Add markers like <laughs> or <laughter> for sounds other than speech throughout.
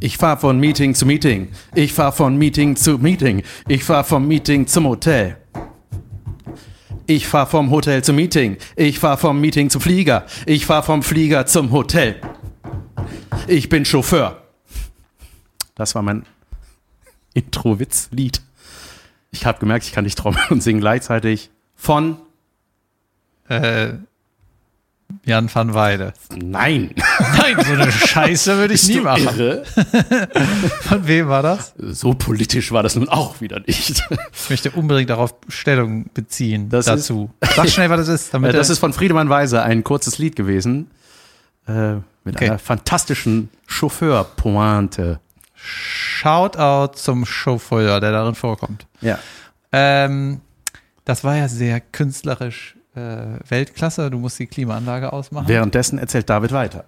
Ich fahre von Meeting zu Meeting. Ich fahre von Meeting zu Meeting. Ich fahre vom Meeting zum Hotel. Ich fahre vom Hotel zum Meeting. Ich fahre vom Meeting zum Flieger. Ich fahre vom Flieger zum Hotel. Ich bin Chauffeur. Das war mein Intro-Witz-Lied. Ich habe gemerkt, ich kann nicht trommeln und singen gleichzeitig von Äh, Jan van Weide. Nein. Nein, so eine <laughs> Scheiße würde ich Bist nie machen. irre? <laughs> Von wem war das? So politisch war das nun auch wieder nicht. Ich möchte unbedingt darauf Stellung beziehen Das dazu. Sag schnell, was das ist. Damit Äh, das ist von Friedemann Weise ein kurzes Lied gewesen. Äh, mit Okay. einer fantastischen Chauffeur-Pointe. Shoutout zum Chauffeur, der darin vorkommt. Ja. Ähm, das war ja sehr künstlerisch Weltklasse. Du musst die Klimaanlage ausmachen. Währenddessen erzählt David weiter.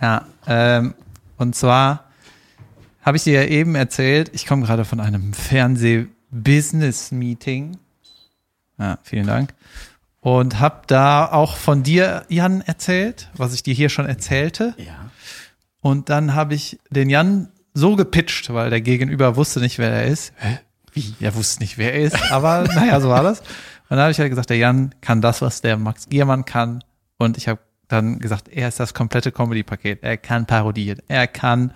Ja, ähm, und zwar habe ich dir ja eben erzählt, ich komme gerade von einem Fernseh-Business-Meeting. Ja, vielen Dank. Und habe da auch von dir, Jan, erzählt, was ich dir hier schon erzählte. Ja. Und dann habe ich den Jan so gepitcht, weil der Gegenüber wusste nicht, wer er ist. Hä? Wie? Er wusste nicht, wer er ist. Aber naja, so war das. Und dann habe ich halt gesagt, der Jan kann das, was der Max Giermann kann. Und ich habe dann gesagt, er ist das komplette Comedy-Paket. Er kann parodieren. Er kann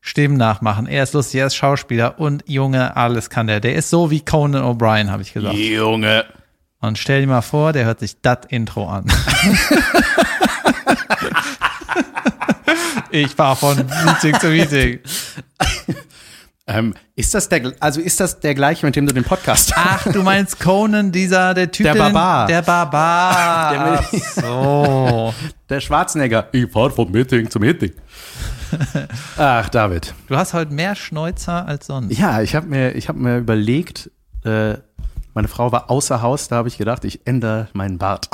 Stimmen nachmachen. Er ist lustig, er ist Schauspieler. Und Junge, alles kann der. Der ist so wie Conan O'Brien, habe ich gesagt. Junge. Und stell dir mal vor, der hört sich das Intro an. <laughs> ich war von Meeting zu Meeting. Ähm, ist das der, also ist das der gleiche, mit dem du den Podcast Ach, du <laughs> meinst Conan, dieser, der Typ. Der Barbar. Der Barbar. Der Ach so. <laughs> Der Schwarzenegger. Ich fahr vom Meeting zum Meeting. <laughs> Ach, David. Du hast heute mehr Schnäuzer als sonst. Ja, ich habe mir, ich hab mir überlegt, äh, meine Frau war außer Haus, da habe ich gedacht, ich ändere meinen Bart.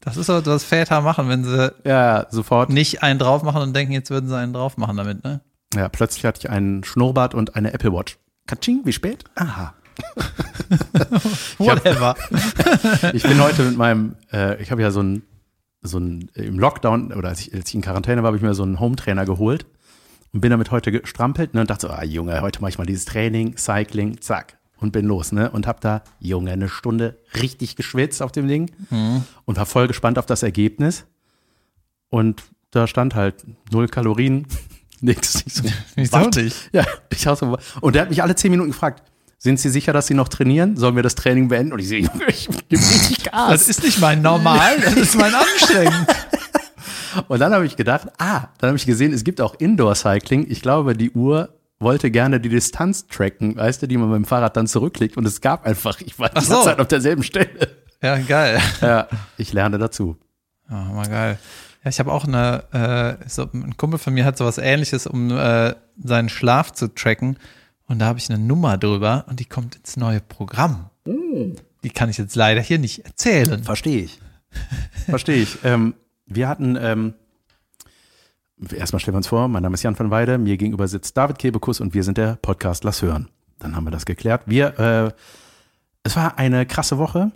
Das ist so, was Väter machen, wenn sie ja, sofort. nicht einen drauf machen und denken, jetzt würden sie einen drauf machen damit, ne? Ja, plötzlich hatte ich einen Schnurrbart und eine Apple Watch. Katsching, wie spät? Aha. <laughs> Whatever. <laughs> Ich bin heute mit meinem, äh, ich habe ja so ein, so ein, im Lockdown, oder als ich, als ich in Quarantäne war, habe ich mir so einen Home-Trainer geholt und bin damit heute gestrampelt ne, und dachte so, ah Junge, heute mache ich mal dieses Training, Cycling, zack. Und bin los, ne? Und hab da, Junge, eine Stunde richtig geschwitzt auf dem Ding und war voll gespannt auf das Ergebnis. Und da stand halt null Kalorien, <laughs> nix. Ich so, Wieso was? nicht? Ja, ich auch so. Und der hat mich alle zehn Minuten gefragt, sind Sie sicher, dass Sie noch trainieren? Sollen wir das Training beenden? Und ich sehe, <laughs> Junge, ich gebe richtig Gas. Das ist nicht mein Normal, das ist mein Anstrengend. <laughs> Und dann habe ich gedacht, ah, dann habe ich gesehen, es gibt auch Indoor-Cycling. Ich glaube, die Uhr wollte gerne die Distanz tracken, weißt du, die man mit dem Fahrrad dann zurücklegt. Und es gab einfach, ich war die so. Zeit auf derselben Stelle. Ja, geil. Ja, ich lerne dazu. Ja, mal geil. Ja, ich habe auch eine, äh, so, ein Kumpel von mir hat sowas ähnliches, um äh, seinen Schlaf zu tracken. Und da habe ich eine Nummer drüber und die kommt ins neue Programm. Die kann ich jetzt leider hier nicht erzählen. Verstehe ich. <laughs> Verstehe ich. Ähm, wir hatten, ähm, erstmal stellen wir uns vor, mein Name ist Jan van Weide, mir gegenüber sitzt David Kebekus und wir sind der Podcast Lass hören. Dann haben wir das geklärt. Wir, äh, es war eine krasse Woche.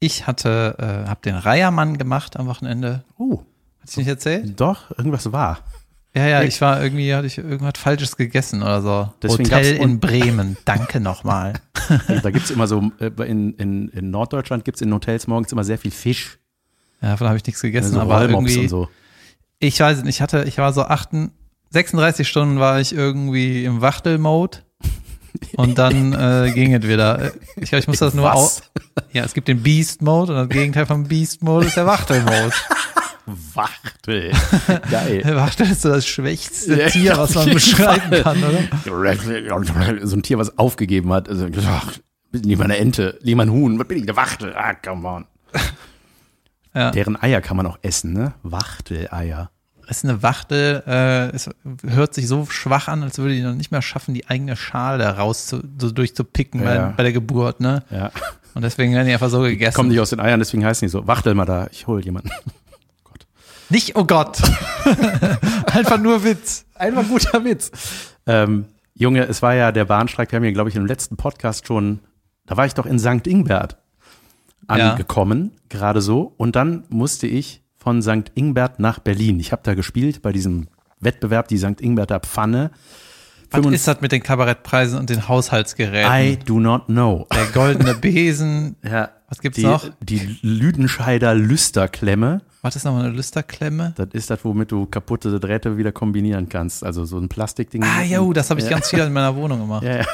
Ich hatte, äh, habe den Reiermann gemacht am Wochenende. Oh, Hat ich nicht erzählt? doch, irgendwas war. Ja, ja, ich war irgendwie, hatte ich irgendwas Falsches gegessen oder so. Deswegen Hotel in Bremen. Danke nochmal. <laughs> Da gibt's immer so, äh, in, in, in Norddeutschland gibt's in Hotels morgens immer sehr viel Fisch. Ja, davon habe ich nichts gegessen, so aber Rollmops irgendwie. und so. Ich weiß es nicht, ich hatte, ich war so 8, 36 Stunden war ich irgendwie im Wachtel-Mode. Und dann äh, ging es wieder. Ich glaube, ich muss das nur. Was? Ja, es gibt den Beast-Mode und das Gegenteil vom Beast-Mode ist der Wachtel-Mode. Wachtel. <laughs> Geil. Der Wachtel ist so das schwächste Ja, Tier, was man beschreiben Fall. kann, oder? So ein Tier, was aufgegeben hat. Also, ach, lieber eine Ente, lieber ein Huhn. Was bin ich? Eine Wachtel. Ah, come on. Ja. Deren Eier kann man auch essen, ne? Wachteleier. Ist eine Wachtel, äh, es hört sich so schwach an, als würde die noch nicht mehr schaffen, die eigene Schale da raus zu, so durchzupicken Ja. bei, bei der Geburt, ne? Ja. Und deswegen werden die einfach so gegessen. Kommen nicht aus den Eiern, deswegen heißen die so. Wachtel mal da, ich hol jemanden. <laughs> Nicht, oh Gott. <laughs> einfach nur Witz. Einfach guter Witz. Ähm, Junge, es war ja der Bahnstreik, wir haben ja, glaube ich, im letzten Podcast schon, da war ich doch in St. Ingbert Ja. angekommen, gerade so. Und dann musste ich von St. Ingbert nach Berlin. Ich habe da gespielt bei diesem Wettbewerb, die St. Ingberter Pfanne. Was 25 ist das mit den Kabarettpreisen und den Haushaltsgeräten? I do not know. Der goldene <laughs> Besen. Ja, Was gibt's die, noch? Die Lüdenscheider Lüsterklemme. Was ist nochmal eine Lüsterklemme? Das ist das, womit du kaputte Drähte wieder kombinieren kannst. Also so ein Plastikding. Ah, jo, das habe ich Ja. ganz viel in meiner Wohnung gemacht. <laughs> Ja, ja.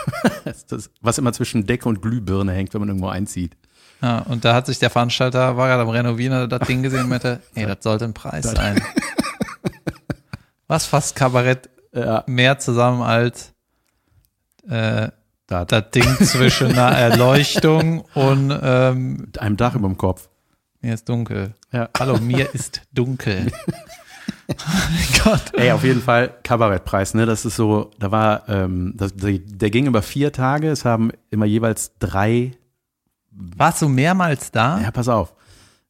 <laughs> Das, was immer zwischen Decke und Glühbirne hängt, wenn man irgendwo einzieht. Ja, und da hat sich der Veranstalter, war gerade am Renovieren, das Ding gesehen und meinte, <laughs> ey, das sollte ein Preis sein. Was fasst Kabarett Ja, mehr zusammen als äh, da, da. das Ding zwischen einer <laughs> Erleuchtung und ähm, Mit einem Dach über dem Kopf. mir ist dunkel. Ja. Hallo, mir ist dunkel. <laughs> oh Gott. Ey, auf jeden Fall Kabarettpreis, ne? Das ist so, da war, ähm, das, der ging über vier Tage. Es haben immer jeweils drei. Warst du mehrmals da? Ja, pass auf.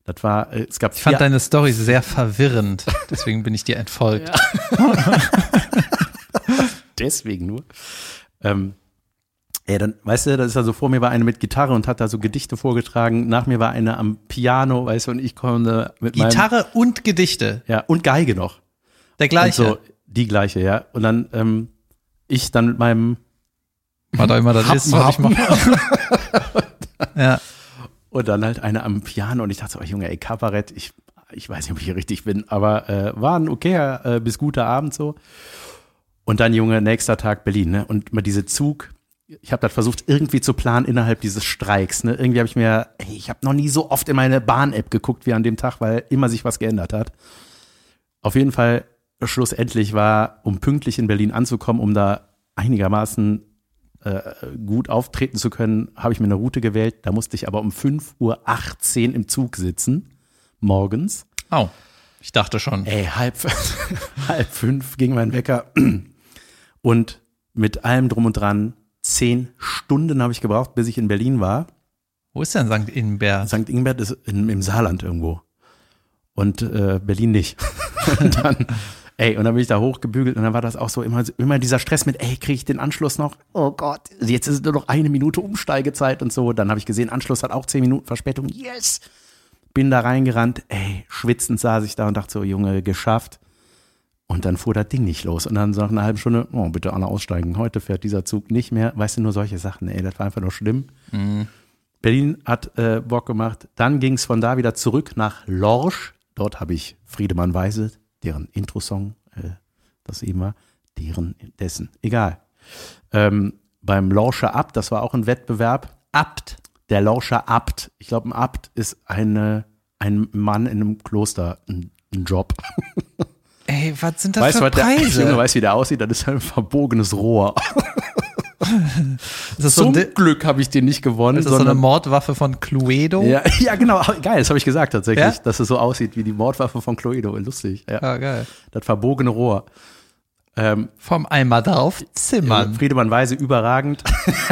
Das war, äh, es gab Ich fand deine Story sehr verwirrend. <laughs> Deswegen bin ich dir entfolgt. <laughs> deswegen nur. Ähm, ey, dann, weißt du, da ist also vor mir war eine mit Gitarre und hat da so Gedichte vorgetragen. Nach mir war eine am Piano, weißt du, und ich komme mit meinem, Gitarre und Gedichte. ja, und Geige noch. Der gleiche. Und so, die gleiche, ja. Und dann, ähm, ich dann mit meinem Was auch immer das ist, was ich Happen, mache. <laughs> <laughs> ja. Und dann halt eine am Piano und ich dachte oh, Junge, ey, Kabarett, ich, ich weiß nicht, ob ich hier richtig bin, aber äh, war ein okayer äh, bis guter Abend so. Und dann, Junge, nächster Tag Berlin, ne? Und mal diese Zug, ich habe das versucht irgendwie zu planen innerhalb dieses Streiks, ne? Irgendwie habe ich mir, ey, ich habe noch nie so oft in meine Bahn-App geguckt wie an dem Tag, weil immer sich was geändert hat. Auf jeden Fall, schlussendlich war, um pünktlich in Berlin anzukommen, um da einigermaßen gut auftreten zu können, habe ich mir eine Route gewählt. Da musste ich aber um 5.18 Uhr im Zug sitzen, morgens. Oh, ich dachte schon. Ey, halb, <laughs> halb fünf ging mein Wecker. <clears throat> Und mit allem drum und dran, zehn Stunden habe ich gebraucht, bis ich in Berlin war. Wo ist denn St. Ingbert? St. Ingbert ist in, im Saarland irgendwo. Und äh, Berlin nicht. <laughs> und dann, ey, und dann bin ich da hochgebügelt und dann war das auch so immer, immer dieser Stress mit, ey, kriege ich den Anschluss noch? Oh Gott, jetzt ist nur noch eine Minute Umsteigezeit und so. Dann habe ich gesehen, Anschluss hat auch zehn Minuten Verspätung. Yes! Bin da reingerannt, ey, schwitzend saß ich da und dachte so, Junge, geschafft. Und dann fuhr das Ding nicht los. Und dann so nach einer halben Stunde, oh, bitte alle aussteigen. Heute fährt dieser Zug nicht mehr. Weißt du, nur solche Sachen, ey, das war einfach nur schlimm. Berlin hat äh, Bock gemacht. Dann ging es von da wieder zurück nach Lorsch. Dort habe ich Friedemann Weise, deren Intro-Song, äh, das eben war, deren, dessen, egal. Ähm, beim Lorscher Abt, das war auch ein Wettbewerb. Abt. Der Lorscher Abt, ich glaube, ein Abt ist eine, ein Mann in einem Kloster, ein, ein Job. Ey, was sind das Weißt du, für was der Preise? Junge weiß, wie der aussieht? Das ist ein verbogenes Rohr. <laughs> das so, Zum ein, Glück habe ich den nicht gewonnen, ist das so eine sondern Mordwaffe von Cluedo? Ja, <laughs> ja, genau. Geil, das habe ich gesagt tatsächlich, Ja? dass es so aussieht wie die Mordwaffe von Cluedo. Lustig. Ja. Ja, geil. Das verbogene Rohr. Ähm, Vom Eimer drauf zimmern. Friedemann Weise überragend.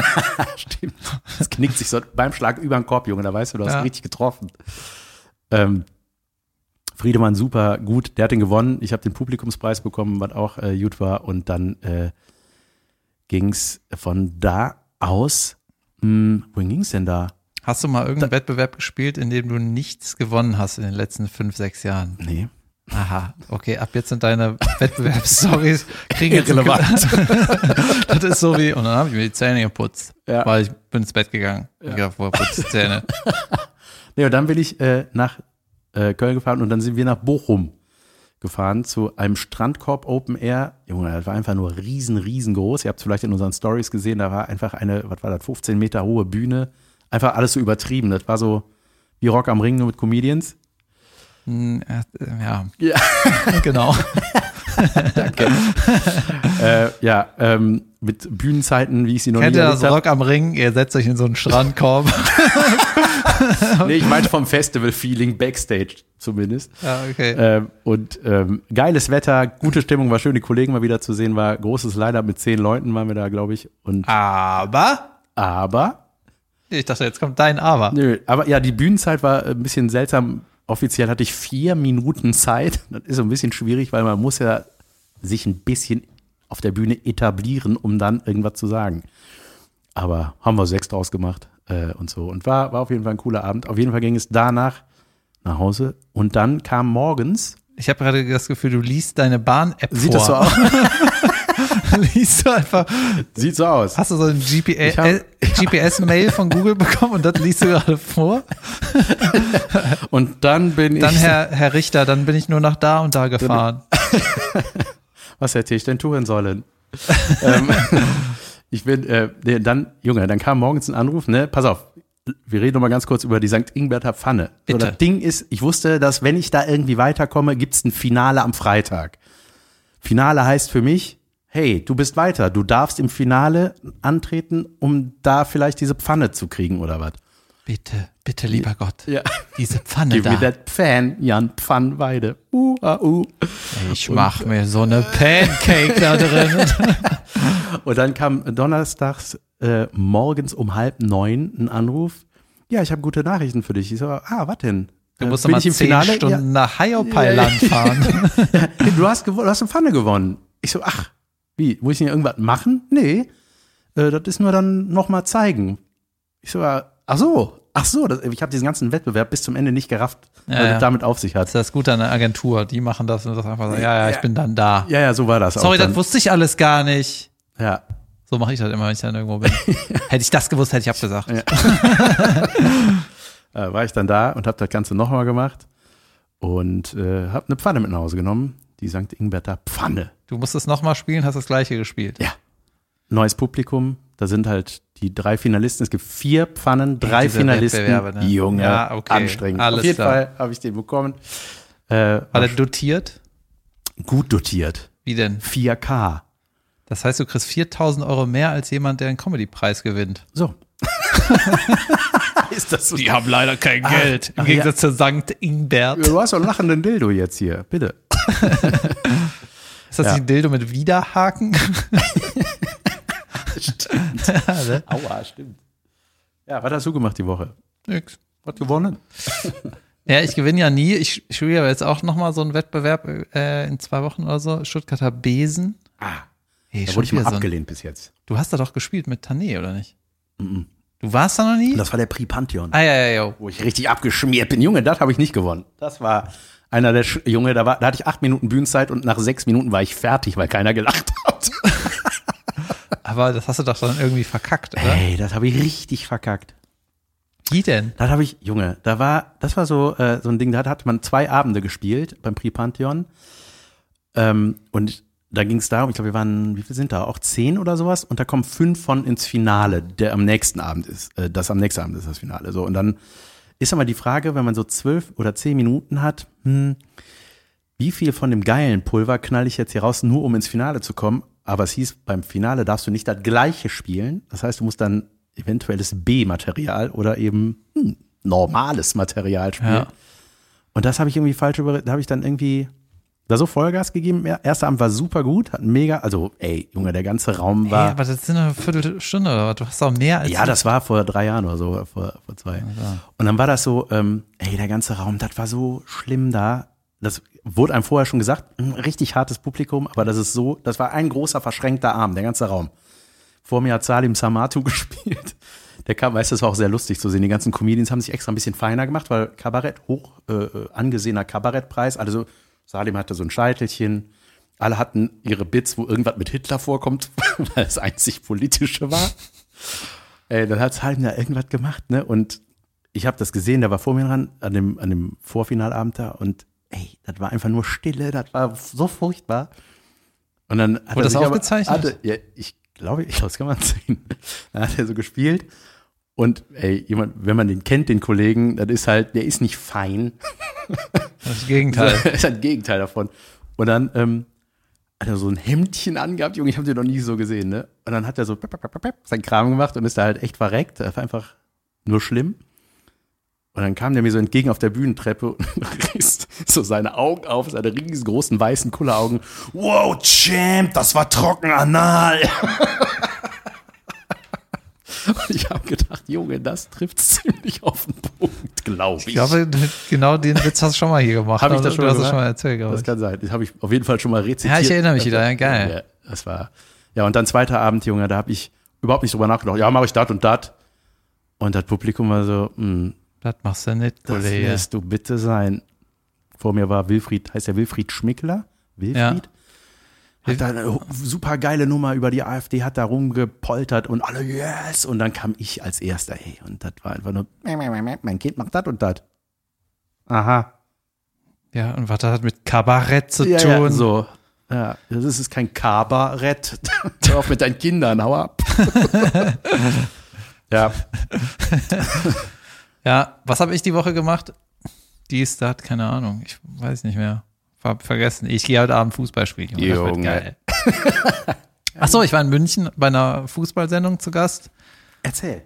<laughs> Stimmt. Das knickt sich so beim Schlag über den Korb, Junge. Da weißt du, du hast Ja. richtig getroffen. Ähm, Friedemann super gut. Der hat den gewonnen. Ich habe den Publikumspreis bekommen, was auch äh, gut war. Und dann äh, ging es von da aus. Mh, wohin ging es denn da? Hast du mal irgendeinen Wettbewerb gespielt, in dem du nichts gewonnen hast in den letzten fünf, sechs Jahren? Nee. Aha, okay, ab jetzt sind deine Wettbewerbsstories <laughs> kriegen jetzt Irrelevant. <laughs> Das ist so wie, und dann habe ich mir die Zähne geputzt, Ja. weil ich bin ins Bett gegangen. Ich dachte, woher putzt die Zähne? <laughs> Nee, und dann bin ich äh, nach äh, Köln gefahren und dann sind wir nach Bochum gefahren zu einem Strandkorb Open Air. Junge, das war einfach nur riesen, riesengroß. Ihr habt es vielleicht in unseren Stories gesehen, da war einfach eine, was war das, 15 Meter hohe Bühne. Einfach alles so übertrieben. Das war so wie Rock am Ring, nur mit Comedians. Hm, äh, Ja, Ja. <laughs> genau. <laughs> äh, ja, ähm, mit Bühnenzeiten, wie ich sie noch Kennt nie ihr das erlebt habe. Rock am Ring? Ihr setzt euch in so einen Strandkorb. <laughs> Nee, ich meinte vom Festival-Feeling Backstage zumindest. ja, okay. Ähm, und ähm, geiles Wetter, gute Stimmung, war schön, die Kollegen mal wieder zu sehen, war großes Line-Up mit zehn Leuten waren wir da, glaube ich. Und Aber, aber, ich dachte, jetzt kommt dein Aber. nö, aber ja, die Bühnenzeit war ein bisschen seltsam. Offiziell hatte ich vier Minuten Zeit. Das ist so ein bisschen schwierig, weil man muss ja sich ein bisschen auf der Bühne etablieren, um dann irgendwas zu sagen. Aber haben wir sechs draus gemacht äh, und so. Und war, war auf jeden Fall ein cooler Abend. Auf jeden Fall ging es danach nach Hause. Und dann kam morgens Ich habe gerade das Gefühl, du liest deine Bahn-App Sieht vor. das so aus? <laughs> liest du einfach, Sieht so aus. hast du so ein GPS-Mail von Google bekommen und das liest du gerade vor? Und dann bin Dann, ich. Herr, Herr Richter, dann bin ich nur nach da und da gefahren. <laughs> Was hätte ich denn tun sollen? <laughs> ähm, <laughs> ich bin, äh, nee, dann, Junge, dann kam morgens ein Anruf, ne? Pass auf, wir reden noch mal ganz kurz über die St. Ingberter Pfanne. So, Bitte. das Ding ist, ich wusste, dass wenn ich da irgendwie weiterkomme, gibt's ein Finale am Freitag. Finale heißt für mich, hey, du bist weiter, du darfst im Finale antreten, um da vielleicht diese Pfanne zu kriegen oder was. Bitte, bitte, lieber Gott, Ja. diese Pfanne Give me da. that Fan, Jan Pfannweide. Uh, ah, uh. Ich mach mir so eine Pancake da drin. <laughs> Und dann kam donnerstags äh, morgens um halb neun ein Anruf. Ja, ich habe gute Nachrichten für dich. Ich so, ah, was denn? Du Äh, musst bin noch mal ich im zehn Finale? Stunden nach Hyopai-Land fahren. Ja, <laughs> du hast gewonnen, du hast eine Pfanne gewonnen. Ich so, ach, wie? Muss ich denn irgendwas machen? Nee, äh, das ist nur dann nochmal zeigen. Ich so, ah, ach so, ach so, das, ich habe diesen ganzen Wettbewerb bis zum Ende nicht gerafft, Ja, weil ja. das damit auf sich Das hat. ist das Gute an der Agentur. Die machen das und das einfach so, ja, ja, ich bin dann da. Ja, ja, so war das Sorry, das wusste ich alles gar nicht. ja. So mache ich das immer, wenn ich dann irgendwo bin. <laughs> hätte ich das gewusst, hätte ich abgesagt. Ja. <laughs> äh, war ich dann da und habe das Ganze nochmal gemacht und äh, habe eine Pfanne mit nach Hause genommen, die St. Ingberter Pfanne. Du musst es nochmal spielen, hast das gleiche gespielt. Ja. Neues Publikum, da sind halt die drei Finalisten. Es gibt vier Pfannen, drei Finalisten. Ne? Junge, Ja, okay. anstrengend. Alles Auf jeden klar. Fall habe ich den bekommen. Äh, War der dotiert? gut dotiert. Wie denn? 4K. Das heißt, du kriegst 4000 Euro mehr als jemand, der einen Comedy-Preis gewinnt. So. <laughs> Ist das so? haben leider kein Geld. Im ach Gegensatz zu St. Ingbert. Du hast doch einen lachenden Dildo jetzt hier, bitte. <laughs> Ist das Ja. nicht ein Dildo mit Widerhaken? <laughs> Ja, <laughs> ne? Aua, stimmt. Ja, was hast du gemacht die Woche? Nix. Was gewonnen? <laughs> Ja, ich gewinne ja nie. Ich spiele aber jetzt auch nochmal so einen Wettbewerb äh, in zwei Wochen oder so. Stuttgarter Besen. Ah, Hey, da wurde ich mal wieder so ein- abgelehnt bis jetzt. Du hast da doch gespielt mit Tané, oder nicht? Du warst da noch nie? Das war der Prix Pantheon. Ah, ja, ja, ja. wo ich richtig abgeschmiert bin. Junge, das habe ich nicht gewonnen. Das war einer der, Sch Junge, da, war, da hatte ich acht Minuten Bühnenzeit und nach sechs Minuten war ich fertig, weil keiner gelacht hat. <laughs> Aber das hast du doch dann irgendwie verkackt, oder? Ey, das habe ich richtig verkackt. Wie denn? Das habe ich, Junge, da war, das war so, äh, so ein Ding, da hat man zwei Abende gespielt beim Prix Pantheon. Ähm, und da ging es darum, ich glaube, wir waren, wie viel sind da? Auch zehn oder sowas? Und da kommen fünf von ins Finale, der am nächsten Abend ist. Äh, das am nächsten Abend ist das Finale. So, und dann ist aber die Frage, wenn man so zwölf oder zehn Minuten hat, hm, wie viel von dem geilen Pulver knall ich jetzt hier raus, nur um ins Finale zu kommen? Aber es hieß, beim Finale darfst du nicht das gleiche spielen. Das heißt, du musst dann eventuelles B-Material oder eben hm, normales Material spielen. Ja. Und das habe ich irgendwie falsch über, da habe ich dann irgendwie da so Vollgas gegeben. Der erste Abend war super gut, hat mega, also ey, Junge, der ganze Raum war. aber das sind eine Viertelstunde oder was? Du hast doch mehr als. ja, das war vor drei Jahren oder so, vor, vor zwei. Und dann war das so, ähm, ey, der ganze Raum, das war so schlimm da. Das wurde einem vorher schon gesagt, ein richtig hartes Publikum, aber das ist so, das war ein großer verschränkter Arm, der ganze Raum. Vor mir hat Salim Samatu <laughs> gespielt. Der kam, weißt du, das war auch sehr lustig zu sehen. Die ganzen Comedians haben sich extra ein bisschen feiner gemacht, weil Kabarett, hoch äh, angesehener Kabarettpreis. Also Salim hatte so ein Scheitelchen. Alle hatten ihre Bits, wo irgendwas mit Hitler vorkommt, <laughs> weil es einzig politische war. Ey, dann hat Salim da irgendwas gemacht, ne? Und ich habe das gesehen, der war vor mir dran, an dem, an dem Vorfinalabend da. Und ey, das war einfach nur Stille, das war so furchtbar. Und dann hat Wurde er das sich aber- aufgezeichnet? Hatte, ja, ich glaube, ich glaube, das kann man <laughs> sehen. Dann hat er so gespielt. Und ey, jemand, wenn man den kennt, den Kollegen, das ist halt, der ist nicht fein. Das Gegenteil. <laughs> Das ist halt ein Gegenteil davon. Und dann ähm, hat er so ein Hemdchen angehabt, Junge, ich habe den noch nie so gesehen, ne? Und dann hat er so pep, pep, pep, sein Kram gemacht und ist da halt echt verreckt. Das war einfach nur schlimm. Und dann kam der mir so entgegen auf der Bühnentreppe und <laughs> riss so seine Augen auf, seine riesengroßen weißen Kulleraugen. Wow, Champ, das war trocken anal. <laughs> Und ich habe gedacht, Junge, das trifft ziemlich auf den Punkt, glaube ich. Ich glaube, genau den Witz hast du schon mal hier gemacht. Hab ich oder? das schon es schon mal erzählt, Das ich. kann sein. Das habe ich auf jeden Fall schon mal rezitiert. Ja, ich erinnere mich Das wieder. Ja, geil. Ja, das war. Ja, und dann zweiter Abend, Junge, da habe ich überhaupt nicht drüber nachgedacht. Ja, mache ich das und das. Und das Publikum war so, hm, Das machst du nicht, das Kollege. lässt du bitte sein. vor mir war Wilfried, heißt der Wilfried Schmickler? Wilfried? Hat da eine super geile Nummer über die AfD, hat da rumgepoltert und alle yes. Und dann kam ich als erster, hey. Und das war einfach nur, mein Kind macht das und das. Aha. Ja, und was das hat mit Kabarett zu Ja, tun. ja, so. Ja, das ist kein Kabarett. <laughs> Hör auf mit deinen Kindern, hau ab. <laughs> ja, <laughs> Ja, was habe ich die Woche gemacht? Dies, das, keine Ahnung. Ich weiß nicht mehr. Hab vergessen. Ich gehe heute Abend Fußball spielen. Junge. Das wird geil. Ach so, ich war in München bei einer Fußballsendung zu Gast. erzähl.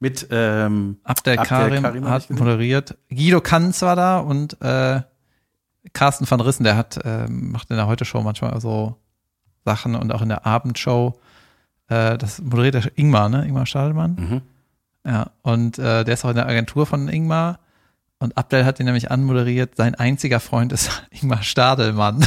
Mit, ähm, Abdel Abdel Karim, Karim hat moderiert. Guido Kanz war da und äh, Carsten van Rissen, der hat äh, macht in der Heute-Show manchmal so Sachen und auch in der Abendshow. Äh, das moderiert der Ingmar, ne? Ingmar Stadelmann. Mhm. Ja, und äh, der ist auch in der Agentur von Ingmar. Und Abdel hat ihn nämlich anmoderiert. Sein einziger Freund ist <laughs> Ingmar Stadelmann. <laughs>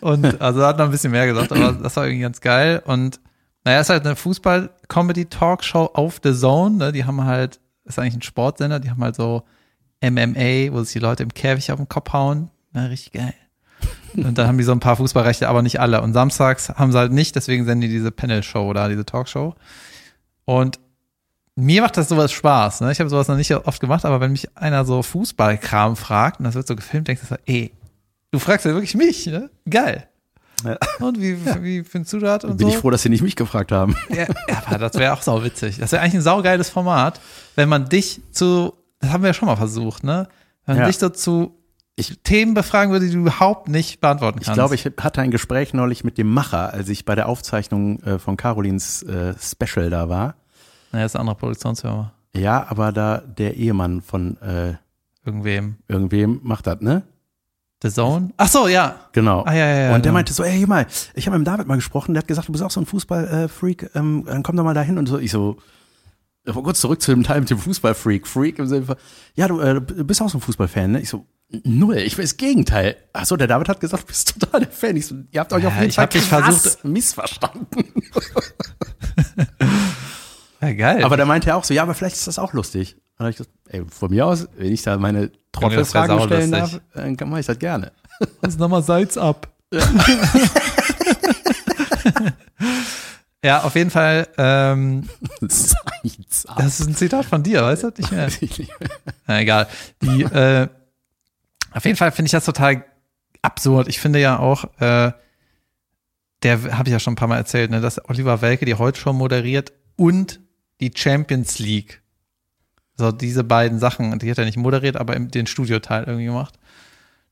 und also hat noch ein bisschen mehr gesagt, aber das war irgendwie ganz geil. Und naja, ist halt eine Fußball-Comedy-Talkshow auf The Zone. Ne? Die haben halt, ist eigentlich ein Sportsender, die haben halt so MMA, wo sich die Leute im Käfig auf den Kopf hauen. Na, richtig geil. <laughs> Und dann haben die so ein paar Fußballrechte, aber nicht alle. Und samstags haben sie halt nicht, deswegen senden die diese Panel-Show oder diese Talkshow. Und mir macht das sowas Spaß. Ne? Ich habe sowas noch nicht oft gemacht, aber wenn mich einer so Fußballkram fragt und das wird so gefilmt, denkst du so, ey, du fragst ja wirklich mich, ne? Geil. Ja. Und wie, wie findest du das und Bin so? ich froh, dass sie nicht mich gefragt haben. Ja, <laughs> ja, aber das wäre auch sau witzig. Das wäre eigentlich ein saugeiles Format, wenn man dich zu, das haben wir ja schon mal versucht, ne? Wenn man Ja. dich so zu Themen befragen würde, die du überhaupt nicht beantworten kannst. Ich glaube, ich hatte ein Gespräch neulich mit dem Macher, als ich bei der Aufzeichnung äh, von Carolins äh, Special da war. Naja, ist eine andere Produktionsfirma. Ja, aber da der Ehemann von äh, Irgendwem. irgendwem macht das, ne? The Zone? Ach so, ja. Genau. Ah, ja, ja, ja, und der genau. meinte so, ey, hier mal, ich habe mit dem David mal gesprochen, der hat gesagt, du bist auch so ein Fußball-Freak, ähm, dann komm doch mal dahin und so. Ich so, äh, kurz zurück zu dem Teil <laughs> mit dem Fußball-Freak. Freak im Sinne von, ja, du äh, du bist auch so ein Fußballfan, ne? Ich so, null, ich will das Gegenteil. Ach so, der David hat gesagt, du <laughs> bist total der Fan. Ich so, ihr habt euch auf Ja, jeden ich Fall krass versucht- missverstanden. <laughs> Ja, geil. Aber der meinte ja auch so, ja, aber vielleicht ist das auch lustig. Und dann hab ich gesagt, ey, von mir aus, wenn ich da meine Trottelfragen stellen darf, dann mache ich das gerne. <laughs> Lass nochmal Salz ab. ja, auf jeden Fall, ähm, das ist ein Zitat von dir, weißt du? Nicht mehr. Na egal. Die, äh, auf jeden Fall finde ich das total absurd. Ich finde ja auch, äh, der habe ich ja schon ein paar Mal erzählt, ne, dass Oliver Welke die Heute-Show moderiert und die Champions League. So diese beiden Sachen, die hat er nicht moderiert, aber den Studioteil irgendwie gemacht.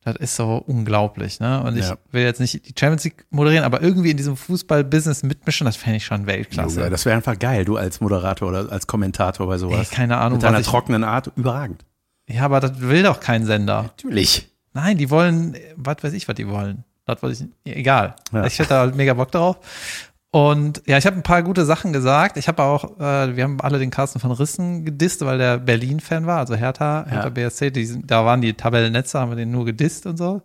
Das ist so unglaublich, ne? Und ich Ja. will jetzt nicht die Champions League moderieren, aber irgendwie in diesem Fußball-Business mitmischen, das fände ich schon Weltklasse. Das wäre einfach geil, du als Moderator oder als Kommentator bei Ey, sowas. keine Ahnung, Mit deiner ich, trockenen Art, überragend. Ja, aber das will doch kein Sender. Natürlich. Nein, die wollen, was weiß ich, was die wollen. Das wollte ich, egal. Ja. Ich hätte da halt mega Bock drauf. Und ja, ich habe ein paar gute Sachen gesagt. Ich habe auch, äh, wir haben alle den Carsten von Rissen gedisst, weil der Berlin-Fan war, also Hertha, Hertha BSC, die da waren die Tabellennetze, haben wir den nur gedisst und so.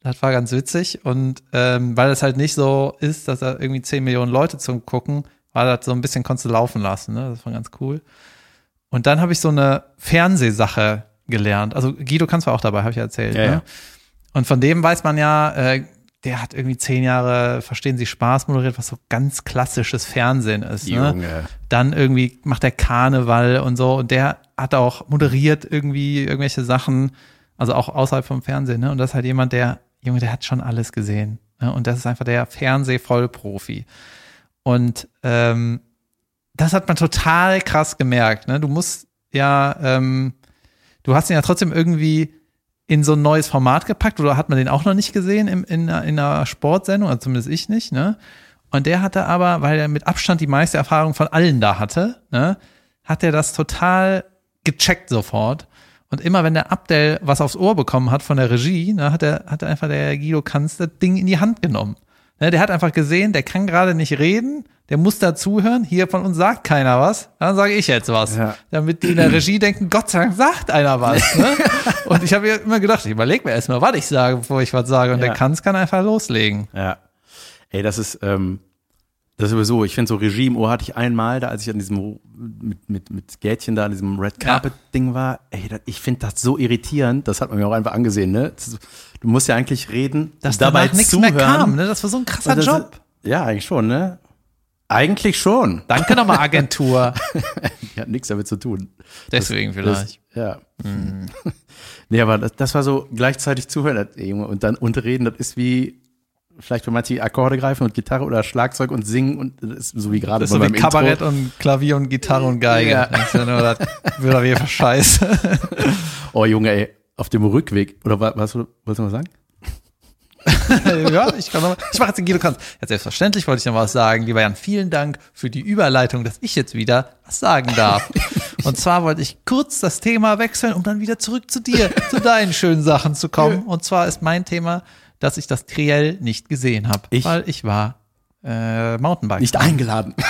Das war ganz witzig. Und ähm, weil es halt nicht so ist, dass da irgendwie 10 Millionen Leute zum Gucken, war das so ein bisschen konntest du laufen lassen. Ne? Das war ganz cool. Und dann habe ich so eine Fernsehsache gelernt. Also Guido Kanz war auch dabei, habe ich ja erzählt. Ja, ne? ja. Und von dem weiß man ja, äh, der hat irgendwie zehn Jahre Verstehen Sie Spaß moderiert, was so ganz klassisches Fernsehen ist. Ne? Junge. Dann irgendwie macht der Karneval und so. Und der hat auch moderiert irgendwie irgendwelche Sachen, also auch außerhalb vom Fernsehen. Ne? Und das ist halt jemand, der, Junge, der hat schon alles gesehen. Ne? Und das ist einfach der Fernsehvollprofi. Und ähm, das hat man total krass gemerkt. Ne? Du musst ja, ähm, du hast ihn ja trotzdem irgendwie in so ein neues Format gepackt oder hat man den auch noch nicht gesehen in, einer- in einer Sportsendung, also zumindest ich nicht, ne? Und der hatte aber, weil er mit Abstand die meiste Erfahrung von allen da hatte, ne, hat er das total gecheckt sofort. Und immer wenn der Abdel was aufs Ohr bekommen hat von der Regie, ne, hat er, hat er einfach der Guido Kanz das Ding in die Hand genommen. Ne, der hat einfach gesehen, der kann gerade nicht reden, der muss da zuhören. Hier von uns sagt keiner was, dann sage ich jetzt was. Ja. Damit die in der Regie denken, Gott sei Dank sagt einer was. Ne? <laughs> Und ich habe mir immer gedacht, ich überlege mir erstmal, was ich sage, bevor ich was sage. Und Ja. der Kanz kann einfach loslegen. Ja. Ey, das ist, ähm, Das sowieso. Ich finde so Regime-Ohr hatte ich einmal, da als ich an diesem mit, mit, mit Gätchen da an diesem Red Carpet-Ding war. Ey, das, ich finde das so irritierend. Das hat man mir auch einfach angesehen, ne? Das, du musst ja eigentlich reden, Dass dabei nichts mehr kam, ne? Das war so ein krasser das- Job. Ja, eigentlich schon, ne? Eigentlich schon. Danke nochmal, Agentur. <laughs> Die hat nichts damit zu tun. Deswegen vielleicht. Das, ja. <laughs> Nee, aber das, das war so gleichzeitig zuhören das, und dann und reden, das ist wie vielleicht wenn manche Akkorde greifen und Gitarre oder Schlagzeug und singen und das so wie gerade Das so bei wie Kabarett Intro. und Klavier und Gitarre und Geige. Ja. Nur, das wird auf jeden Fall scheiße. <laughs> Oh Junge, ey, auf dem Rückweg oder was, was wolltest du mal sagen? <laughs> ja, ich kann noch, ich mache jetzt den Guido Kanz. Ja, selbstverständlich wollte ich noch was sagen. Lieber Jan, vielen Dank für die Überleitung, dass ich jetzt wieder was sagen darf. <laughs> Und zwar wollte ich kurz das Thema wechseln, um dann wieder zurück zu dir, zu deinen schönen Sachen zu kommen. Und zwar ist mein Thema, dass ich das Triell nicht gesehen habe, Ich? weil ich war äh, Mountainbike. Nicht eingeladen. <laughs>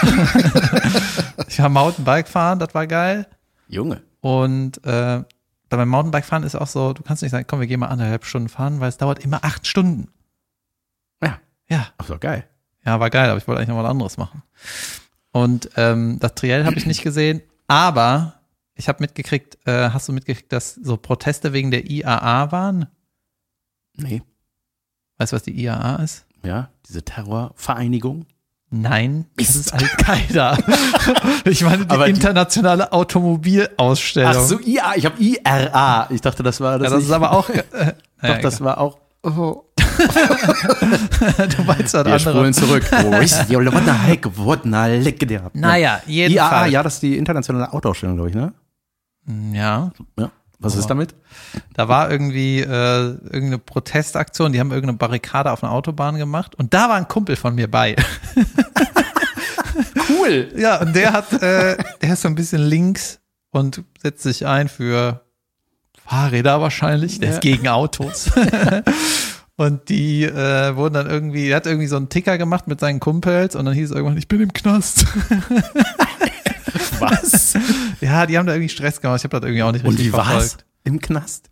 Ich war Mountainbike fahren, das war geil. Junge. Und äh, beim Mountainbike fahren ist auch so, du kannst nicht sagen, komm, wir gehen mal anderthalb Stunden fahren, weil es dauert immer acht Stunden. Ja, Ja, ach so geil. ja, war geil, aber ich wollte eigentlich noch was anderes machen. Und ähm, das Triell habe ich nicht gesehen, aber ich habe mitgekriegt, äh, hast du mitgekriegt, dass so Proteste wegen der IAA waren? Nee. Weißt du, was die IAA ist? Ja, diese Terrorvereinigung. Nein, das Mist. ist Al-Qaida. <laughs> ich meine die Aber die- internationale Automobilausstellung. Ach so, IA, ich habe IRA. Ich dachte, das war das. ja, das ist aber auch. <laughs> Äh, Doch, das war auch. egal. <laughs> du meinst was Wir spulen zurück. Naja, IAA, jedenfalls. ja, das ist die internationale Autoausstellung, glaube ich, ne? Ja, Ja. Was ist damit? da war irgendwie äh, irgendeine Protestaktion, die haben irgendeine Barrikade auf einer Autobahn gemacht und da war ein Kumpel von mir bei. <laughs> Cool. Ja, und der hat, äh, der ist so ein bisschen links und setzt sich ein für Fahrräder wahrscheinlich. Der Ja. ist gegen Autos. <laughs> und die äh, wurden dann irgendwie, er hat irgendwie so einen Ticker gemacht mit seinen Kumpels und dann hieß es irgendwann, ich bin im Knast. <laughs> <laughs> Was? ja, die haben da irgendwie Stress gemacht. Ich habe das irgendwie auch nicht Und richtig wie war's? verfolgt. Im Knast?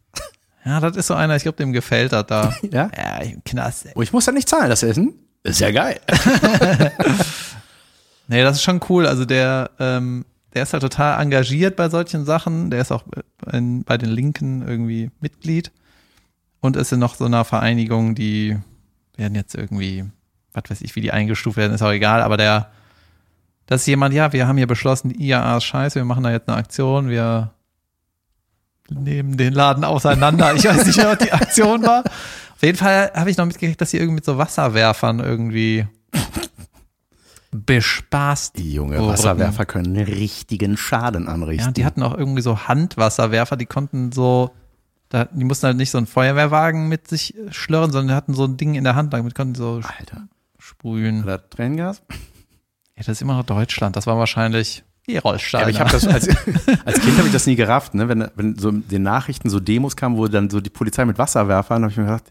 Ja, das ist so einer, ich glaube, dem gefällt das da. <laughs> Ja? ja, im Knast. ey. Oh, ich muss ja nicht zahlen, das Essen. Ist ja geil. <laughs> Nee, das ist schon cool. Also der, ähm, der ist halt total engagiert bei solchen Sachen. Der ist auch in, bei den Linken irgendwie Mitglied und ist in noch so einer Vereinigung, die werden jetzt irgendwie, was weiß ich, wie die eingestuft werden, ist auch egal, aber der, das ist jemand, ja, wir haben hier beschlossen, die IAA ist scheiße, wir machen da jetzt eine Aktion, wir nehmen den Laden auseinander. Ich weiß nicht mehr, was die Aktion war. Auf jeden Fall habe ich noch mitgekriegt, dass sie irgendwie mit so Wasserwerfern irgendwie bespaßt Die junge wurden. Wasserwerfer können richtigen Schaden anrichten. Ja, die hatten auch irgendwie so Handwasserwerfer, die konnten so, da, die mussten halt nicht so einen Feuerwehrwagen mit sich schlörren, sondern die hatten so ein Ding in der Hand, damit konnten die so Alter. sprühen. Oder Tränengas? Ja, das ist immer noch Deutschland. Das war wahrscheinlich die Ja, Rollsteine. aber ich habe das als, <laughs> als Kind habe ich das nie gerafft, ne? Wenn, wenn so in den Nachrichten so Demos kamen, wo dann so die Polizei mit Wasserwerfern, habe ich mir gedacht,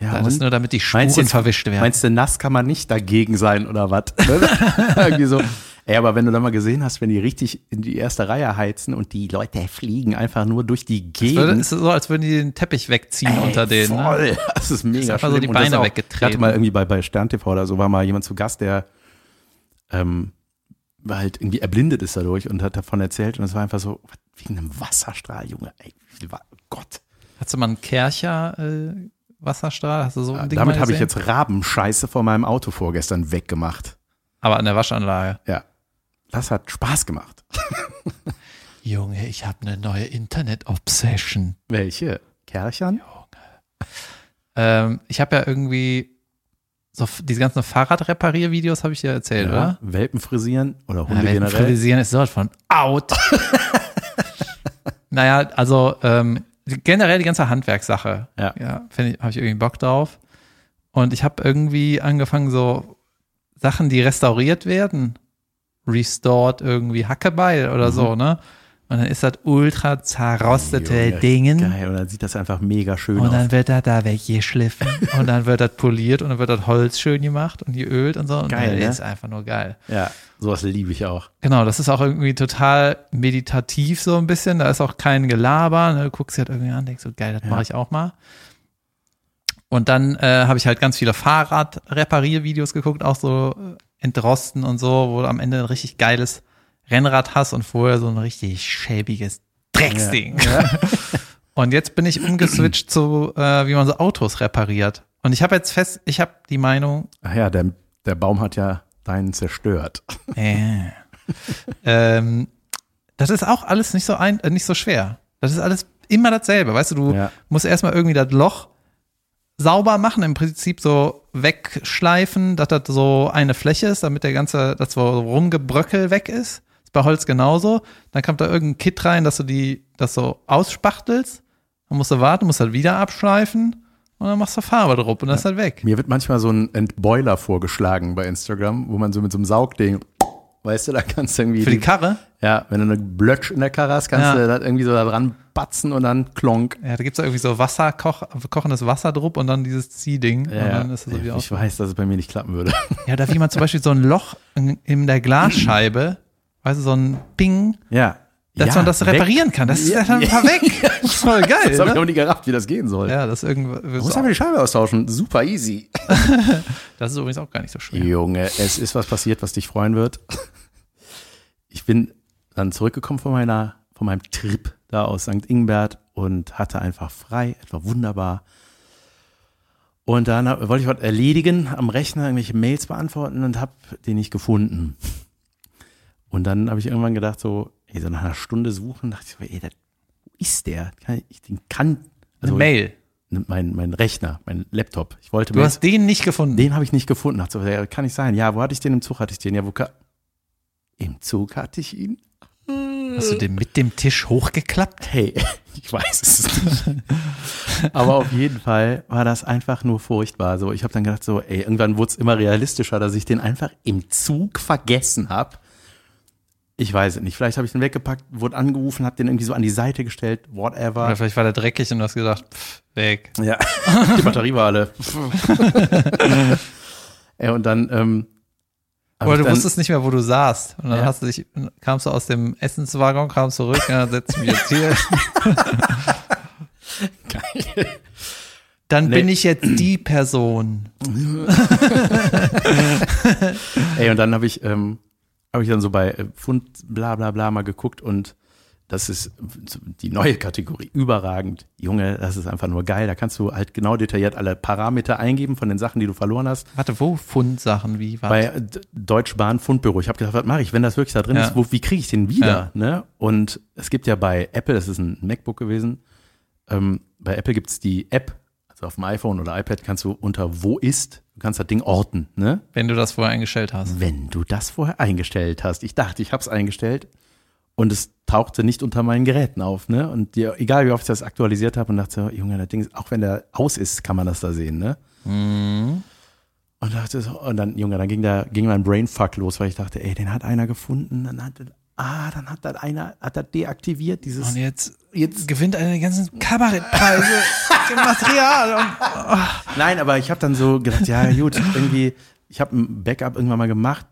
ja, das ist nur damit die Spuren jetzt- verwischt werden. Meinst du, nass kann man nicht dagegen sein oder was? <laughs> Ne? Irgendwie so. Ey, aber wenn du dann mal gesehen hast, wenn die richtig in die erste Reihe heizen und die Leute fliegen einfach nur durch die würde- Gegend. es ist so, als würden die den Teppich wegziehen Ey, unter denen. Ne? Voll. Das ist mega einfach so schlimm. die Und das Beine auch- weggetreten. Ich hatte mal irgendwie bei, bei Stern TV oder so, war mal jemand zu Gast, der ähm, war halt irgendwie erblindet ist dadurch und hat davon erzählt und es war einfach so, wegen einem Wasserstrahl, Junge, ey, wie viel Wa- Gott. Hast du mal einen Kercher äh, Wasserstrahl? Hast du so ein Ding Damit habe ich jetzt Rabenscheiße vor meinem Auto vorgestern weggemacht. Aber an der Waschanlage. Ja. Das hat Spaß gemacht. <laughs> Junge, ich habe eine neue Internet-Obsession. Welche? Kerchern? Ähm, ich habe ja irgendwie so diese ganzen Fahrradrepariervideos habe ich dir erzählt, oder? Welpen frisieren oder Ja, Hunde generell. Frisieren ist sowas von out. <laughs> naja, also ähm, generell die ganze Handwerkssache. Ja. ja finde ich, habe ich irgendwie Bock drauf. Und ich habe irgendwie angefangen, so Sachen, die restauriert werden, restored irgendwie Hackebeil oder so, ne? Und dann ist das ultra zerrostete. Junge, Dingen. Geil, und dann sieht das einfach mega schön Und aus. dann wird das da weggeschliffen <laughs> und dann wird das poliert und dann wird das Holz schön gemacht und geölt und so. Und Geil, das ne? ist einfach nur geil. Ja, sowas liebe ich auch. Genau, das ist auch irgendwie total meditativ so ein bisschen. Da ist auch kein Gelaber. Ne? Du guckst dir halt irgendwie an, denkst so, geil, das Ja. mache ich auch mal. Und dann äh, habe ich halt ganz viele Fahrradrepariervideos geguckt, auch so entrosten und so, wo am Ende ein richtig geiles Rennrad hast und vorher so ein richtig schäbiges Drecksding. <laughs> Und jetzt bin ich umgeswitcht zu, äh, wie man so Autos repariert. Und ich habe jetzt fest, ich habe die Meinung, Ach ja, der, der Baum hat ja deinen zerstört. <laughs> äh, ähm, das ist auch alles nicht so ein, äh, nicht so schwer. Das ist alles immer dasselbe. Weißt du, du Ja. musst erstmal irgendwie das Loch sauber machen, im Prinzip so wegschleifen, dass das so eine Fläche ist, damit der ganze, das so rumgebröckel weg ist. Ist bei Holz genauso. Dann kommt da irgendein Kit rein, dass du die, das so ausspachtelst. Dann musst du warten, musst halt wieder abschleifen und dann machst du Farbe drauf und das ist halt weg. Mir wird manchmal so ein Entboiler vorgeschlagen bei Instagram, wo man so mit so einem Saugding, weißt du, da kannst du irgendwie, Für die Karre, ja, wenn du eine Blötsch in der Karre hast, kannst Ja. du das irgendwie so da dran batzen und dann klonk. ja, da gibt's ja irgendwie so Wasser, koch, kochendes Wasser drauf und dann dieses Ziehding. und dann ist das so wieder ich weiß, dass es bei mir nicht klappen würde. Ja, da wie man zum Beispiel so ein Loch in, in der Glasscheibe, <clears throat> weißt du, so ein Ping, Ja. dass ja, man das weg. reparieren kann. Das ist Ja, dann einfach <laughs> weg. Das ist voll geil. Das habe ich Ne? auch nie gerafft, wie das gehen soll. Ja, das. Man muss einfach die Scheibe austauschen. Super easy. <laughs> Das ist übrigens auch gar nicht so schwer. Junge, es ist was passiert, was dich freuen wird. <laughs> Ich bin dann zurückgekommen von meiner, von meinem Trip da aus St. Ingbert und hatte einfach frei. Es war wunderbar. Und dann wollte ich was erledigen am Rechner, irgendwelche Mails beantworten und habe den nicht gefunden. Und dann habe ich irgendwann gedacht, so, ey, so nach einer Stunde suchen, dachte ich so, ey, das, wo ist der? Kann ich, den kann, also Eine Mail. mein, mein Rechner, mein Laptop. Ich wollte Du hast den nicht gefunden. den habe ich nicht gefunden. Dachte so, ja, kann nicht sein. Ja, wo hatte ich den im Zug? Hatte ich den? Ja, wo ka Im Zug hatte ich ihn. Hast du den mit dem Tisch hochgeklappt? Hey, <laughs> ich weiß es nicht. Aber auf jeden Fall war das einfach nur furchtbar. So, ich habe dann gedacht, so, ey, irgendwann wurde es immer realistischer, dass ich den einfach im Zug vergessen habe. Ich weiß es nicht. Vielleicht habe ich den weggepackt, wurde angerufen, habe den irgendwie so an die Seite gestellt, whatever. Oder vielleicht war der dreckig und du hast gedacht, pff, weg. Ja, <laughs> die Batterie war alle. <laughs> ja, und dann. Ähm, Oder ich du dann, wusstest nicht mehr, wo du saßt. Und dann Ja. hast du dich, kamst du aus dem Essenswaggon, kamst zurück, ja, dann setzt mich jetzt hier. <laughs> Dann Nee. bin ich jetzt die Person. Ey, und dann habe ich, ähm, habe ich dann so bei äh, Fund bla bla bla mal geguckt und das ist die neue Kategorie, überragend. Junge, das ist einfach nur geil. Da kannst du halt genau detailliert alle Parameter eingeben von den Sachen, die du verloren hast. Warte, wo Fundsachen, wie war Bei äh, D- Deutsche Bahn Fundbüro. Ich habe gedacht, was mache ich, wenn das wirklich da drin Ja. ist? Wo, wie kriege ich den wieder? Ja. Ne? Und es gibt ja bei Apple, das ist ein MacBook gewesen, ähm, bei Apple gibt's die App, also auf dem iPhone oder iPad kannst du unter Wo ist, du kannst das Ding orten. Ne? wenn du das vorher eingestellt hast? wenn du das vorher eingestellt hast. Ich dachte, ich habe es eingestellt und es tauchte nicht unter meinen Geräten auf, ne? Und dir, egal wie oft ich das aktualisiert habe und dachte, so, Junge, das Ding ist, auch wenn der aus ist, kann man das da sehen, ne? Mhm. Und dachte so, und dann, Junge, dann ging da, ging mein Brainfuck los, weil ich dachte, ey, den hat einer gefunden, dann hat, ah, dann hat das einer, hat das deaktiviert, dieses, Und jetzt, jetzt, gewinnt er die ganzen Kabarettpreise, <laughs> dem Material. Und, nein, aber ich habe dann so gedacht, ja, gut, irgendwie, ich habe ein Backup irgendwann mal gemacht,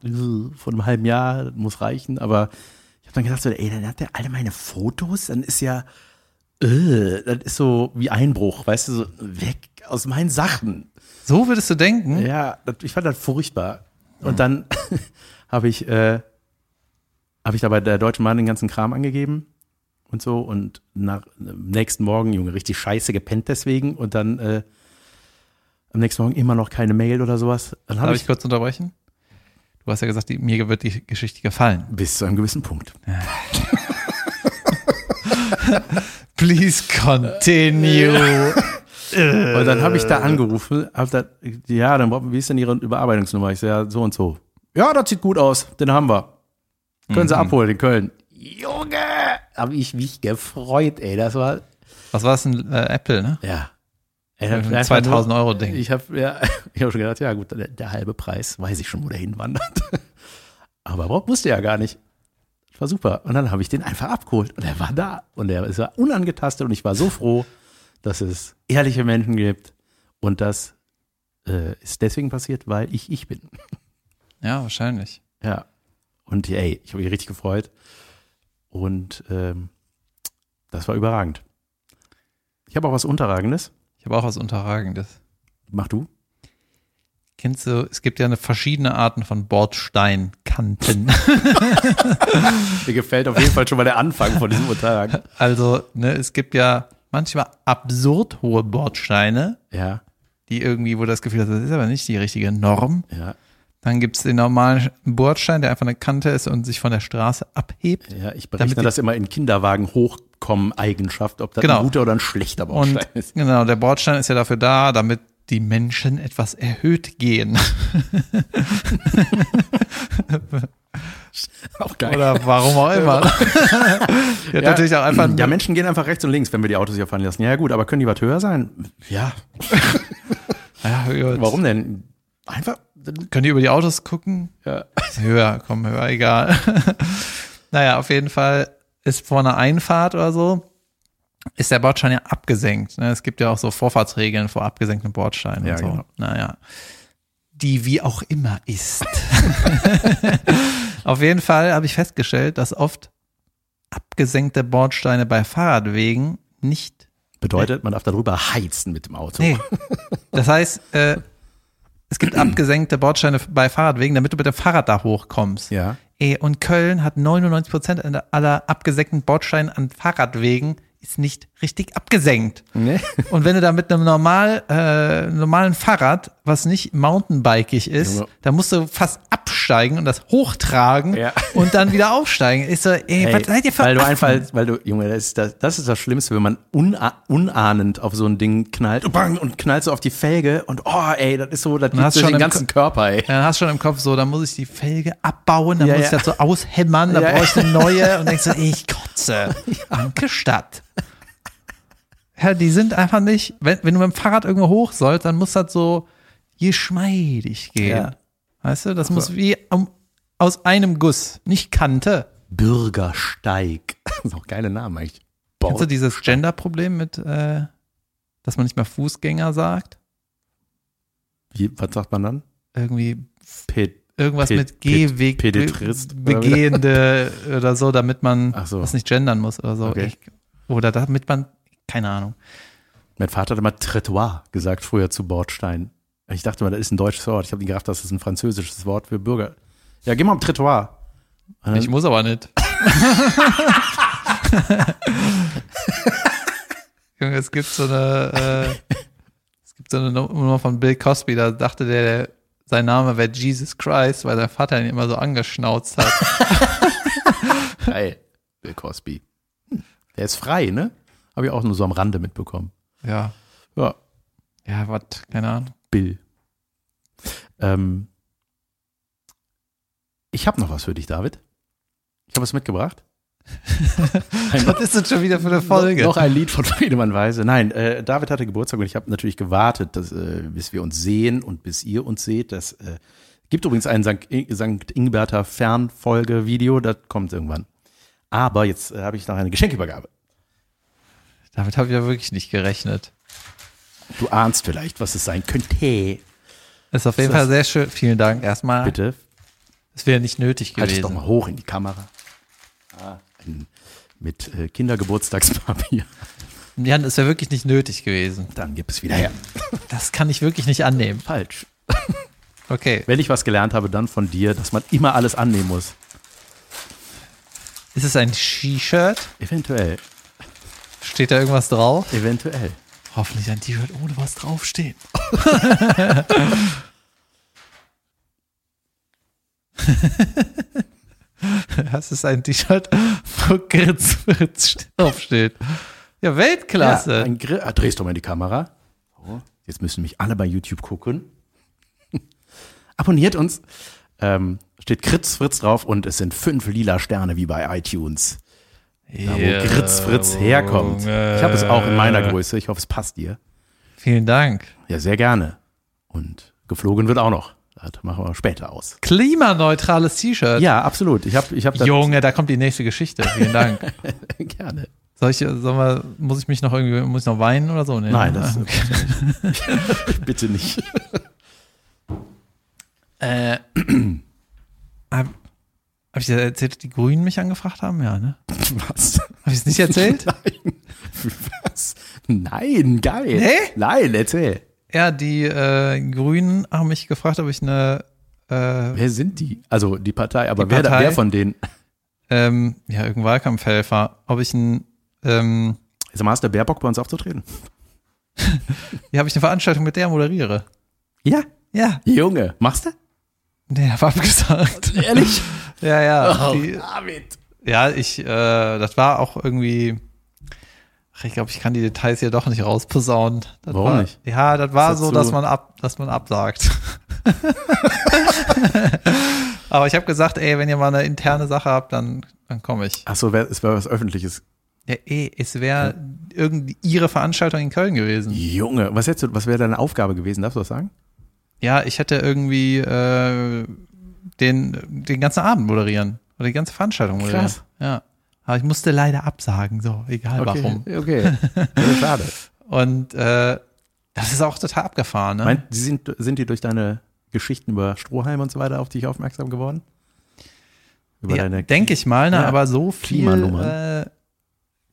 vor einem halben Jahr, das muss reichen, aber ich habe dann gedacht, so, ey, dann hat der alle meine Fotos, dann ist ja, äh, das ist so wie Einbruch, weißt du, so weg aus meinen Sachen. so würdest du denken? Ja, das, ich fand das furchtbar. Und dann <laughs> habe ich, äh, habe ich da bei der Deutschen Bahn den ganzen Kram angegeben und so und nach am nächsten Morgen, Junge, richtig scheiße gepennt deswegen und dann äh, am nächsten Morgen immer noch keine Mail oder sowas. Dann Darf ich ich kurz unterbrechen? Du hast ja gesagt, die, mir wird die Geschichte gefallen. bis zu einem gewissen Punkt. <laughs> Please continue. <laughs> Und dann habe ich da angerufen, hab da, ja, dann wie ist denn Ihre Überarbeitungsnummer? Ich so, ja, so und so. Ja, das sieht gut aus, den haben wir. Können Sie abholen in Köln. Junge, habe ich mich gefreut, ey, das war, Was war es denn? Äh, Apple, ne? ja. Ein einfach 2000 nur- Euro Ding. Ich habe ja, <laughs> ich hab schon gedacht, ja gut, der, der halbe Preis, weiß ich schon, wo der hinwandert. <laughs> Aber überhaupt wusste ja gar nicht. Das war super. Und dann habe ich den einfach abgeholt und er war da und er ist unangetastet und ich war so froh, dass es ehrliche Menschen gibt und das äh, ist deswegen passiert, weil ich ich bin. Ja, wahrscheinlich. Ja. Und ey, ich habe mich richtig gefreut und ähm, das war überragend. Ich habe auch was Unterragendes. Ich habe auch was Unterragendes. Mach du? Kennst du, es gibt ja eine verschiedene Arten von Bordsteinkanten. <laughs> Mir gefällt auf jeden Fall schon mal der Anfang von diesem Unterhang. Also, ne, es gibt ja manchmal absurd hohe Bordsteine, Ja, die irgendwie, wo das Gefühl hast, das ist aber nicht die richtige Norm. ja, Dann gibt's den normalen Bordstein, der einfach eine Kante ist und sich von der Straße abhebt. ja. Ich berechne das immer in Kinderwagen hochkommen Eigenschaft, ob das Genau. ein guter oder ein schlechter Und Baustein ist. genau, der Bordstein ist ja dafür da, damit die Menschen etwas erhöht gehen. <laughs> Auch geil. Oder warum auch immer. ja, <laughs> natürlich auch einfach. Ja, Menschen gehen einfach rechts und links, wenn wir die Autos hier fahren lassen. Ja, gut, aber können die was höher sein? Ja. <laughs> ja. Warum denn? Einfach. Können die über die Autos gucken? Ja. <laughs> Höher, komm, höher, egal. <laughs> naja, auf jeden Fall ist vor einer Einfahrt oder so, ist der Bordstein ja abgesenkt. Ne? Es gibt ja auch so Vorfahrtsregeln vor abgesenkten Bordsteinen Ja, und so. genau. Naja. Die wie auch immer ist. <laughs> auf jeden Fall habe ich festgestellt, dass oft abgesenkte Bordsteine bei Fahrradwegen nicht Bedeutet, man darf darüber heizen mit dem Auto. Nee. Das heißt, äh, es gibt abgesenkte Bordsteine bei Fahrradwegen, damit du mit dem Fahrrad da hochkommst. Ja. Ey, und Köln hat 99 Prozent aller abgesenkten Bordsteine an Fahrradwegen ist nicht richtig abgesenkt. Nee. <laughs> Und wenn du da mit einem normal, äh, normalen Fahrrad, was nicht mountainbikeig ist, Junge. da musst du fast absteigen und das hochtragen Ja. und dann wieder aufsteigen. Ich so, ey, Ey, was seid ihr für weil du einfach, weil du, Junge, das ist das, das ist das Schlimmste, wenn man una, unahnend auf so ein Ding knallt und, bang, und knallt so auf die Felge und oh, ey, das ist so, das geht durch schon den ganzen Körper, ey. Dann hast du schon im Kopf so, da muss ich die Felge abbauen, dann Ja, muss ich ja. das so aushämmern, dann Ja, brauche ich eine neue und denkst so, ey, <laughs> ich kotze. Danke, Stadt. Ja, die sind einfach nicht, wenn, wenn du mit dem Fahrrad irgendwo hoch sollst, dann muss das so geschmeidig gehen. Ja. Weißt du, das muss wie um, aus einem Guss, nicht Kante. Bürgersteig. Das <laughs> ist auch geile Namen eigentlich. Kennst du dieses Gender-Problem mit, äh, dass man nicht mehr Fußgänger sagt? Wie, was sagt man dann? Irgendwie Pet. irgendwas Pe- mit Gehweg, Begehende oder so, damit man so. was nicht gendern muss oder so. Okay. Ich, oder damit man, keine Ahnung. Mein Vater hat immer Trottoir gesagt früher zu Bordstein. Ich dachte mal, das ist ein deutsches Wort. Ich habe nicht gedacht, das ist ein französisches Wort für Bürger. Ja, geh mal am Trottoir. Ich muss aber nicht. <laughs> Junge, es gibt so eine, äh, es gibt so eine Nummer von Bill Cosby, da dachte der, der sein Name wäre Jesus Christ, weil sein Vater ihn immer so angeschnauzt hat. <laughs> Geil. Bill Cosby. Hm, Der ist frei, ne? Habe ich auch nur so am Rande mitbekommen. ja. Ja, Ja, was, keine Ahnung. Bill. Ähm, ich habe noch was für dich, David. Ich habe was mitgebracht. <laughs> Was ist das schon wieder für eine Folge? Noch ein Lied von <laughs> Friedemann Weise. Nein, äh, David hatte Geburtstag und ich habe natürlich gewartet, dass, äh, bis wir uns sehen und bis ihr uns seht. Das äh, gibt übrigens ein St. Ingberter Fernfolge-Video, das kommt irgendwann. Aber jetzt äh, habe ich noch eine Geschenkübergabe. Damit habe ich ja wirklich nicht gerechnet. Du ahnst vielleicht, was es sein könnte. Ist auf jeden Ist Fall sehr schön. Vielen Dank erstmal. Bitte, Es wäre nicht nötig halt es gewesen. doch mal hoch in die Kamera. Ah, ein, mit äh, Kindergeburtstagspapier. Jan, ist ja wirklich nicht nötig gewesen. Dann gibt es wieder her. Das kann ich wirklich nicht annehmen. Falsch. Okay. Wenn ich was gelernt habe, dann von dir, dass man immer alles annehmen muss. Ist es ein Ski-Shirt? Eventuell. Steht da irgendwas drauf? Eventuell. Hoffentlich ein T-Shirt ohne was draufstehen. <laughs> Das ist ein T-Shirt, wo Gritz Fritz draufsteht. Ja, Weltklasse. Ja, ein Grill. Ah, drehst du mal in die Kamera. So, jetzt müssen mich alle bei YouTube gucken. <laughs> Abonniert uns. Ähm, steht Kritz Fritz drauf und es sind fünf lila Sterne wie bei iTunes. Da wo Kritz Fritz herkommt. Ich habe es auch in meiner Größe. Ich hoffe, es passt dir. Vielen Dank. Ja, sehr gerne. Und geflogen wird auch noch. Das machen wir später aus. Klimaneutrales T-Shirt. Ja, absolut. Ich habe ich hab Junge, da kommt die nächste Geschichte. Vielen Dank. <laughs> gerne. Soll ich, soll mal, muss ich mich noch irgendwie, muss ich noch weinen oder so? Nee, Nein, ne? das <laughs> Ah, <laughs> bitte nicht. Äh, <clears throat> hab, hab ich dir erzählt, dass die Grünen mich angefragt haben? Ja, ne? <laughs> Was? Hab ich es nicht erzählt? <laughs> Nein. Was? Nein, geil. Nee? Nein, erzähl. Ja, die äh, Grünen haben mich gefragt, ob ich eine äh, Wer sind die? Also die Partei, aber Die wer, Partei? wer von denen? ähm, ja, irgendein Wahlkampfhelfer, ob ich ein ähm, Ist mal, hast der Baerbock bei uns aufzutreten? <laughs> ja, habe ich eine Veranstaltung mit der moderiere. Ja. Ja, Junge, machst du? Nee, hab abgesagt. <laughs> Ehrlich? Ja, ja. Oh, Die, David. ja, ich, äh, das war auch irgendwie. Ach, ich glaube, ich kann die Details hier doch nicht rausposaunen. Das Warum war, nicht? Ja, das war das so, dass man ab, dass man absagt. <laughs> Aber ich habe gesagt, ey, wenn ihr mal eine interne Sache habt, dann, dann komme ich. Ach so, es wäre was Öffentliches. Ja, ey, es wäre irgendwie ihre Veranstaltung in Köln gewesen. Junge, was hättest du, was wäre deine Aufgabe gewesen? Darfst du das sagen? Ja, ich hätte irgendwie äh, den, den ganzen Abend moderieren. Oder die ganze Veranstaltung moderieren. Krass. Ja. Aber ich musste leider absagen, so, egal warum. Okay. <laughs> Schade. Und äh, das ist auch total abgefahren, ne? Meint, sind, sind die durch deine Geschichten über Stroheim und so weiter auf dich aufmerksam geworden? Über ja, deine denke ich mal, ne? Ja, aber so viel äh,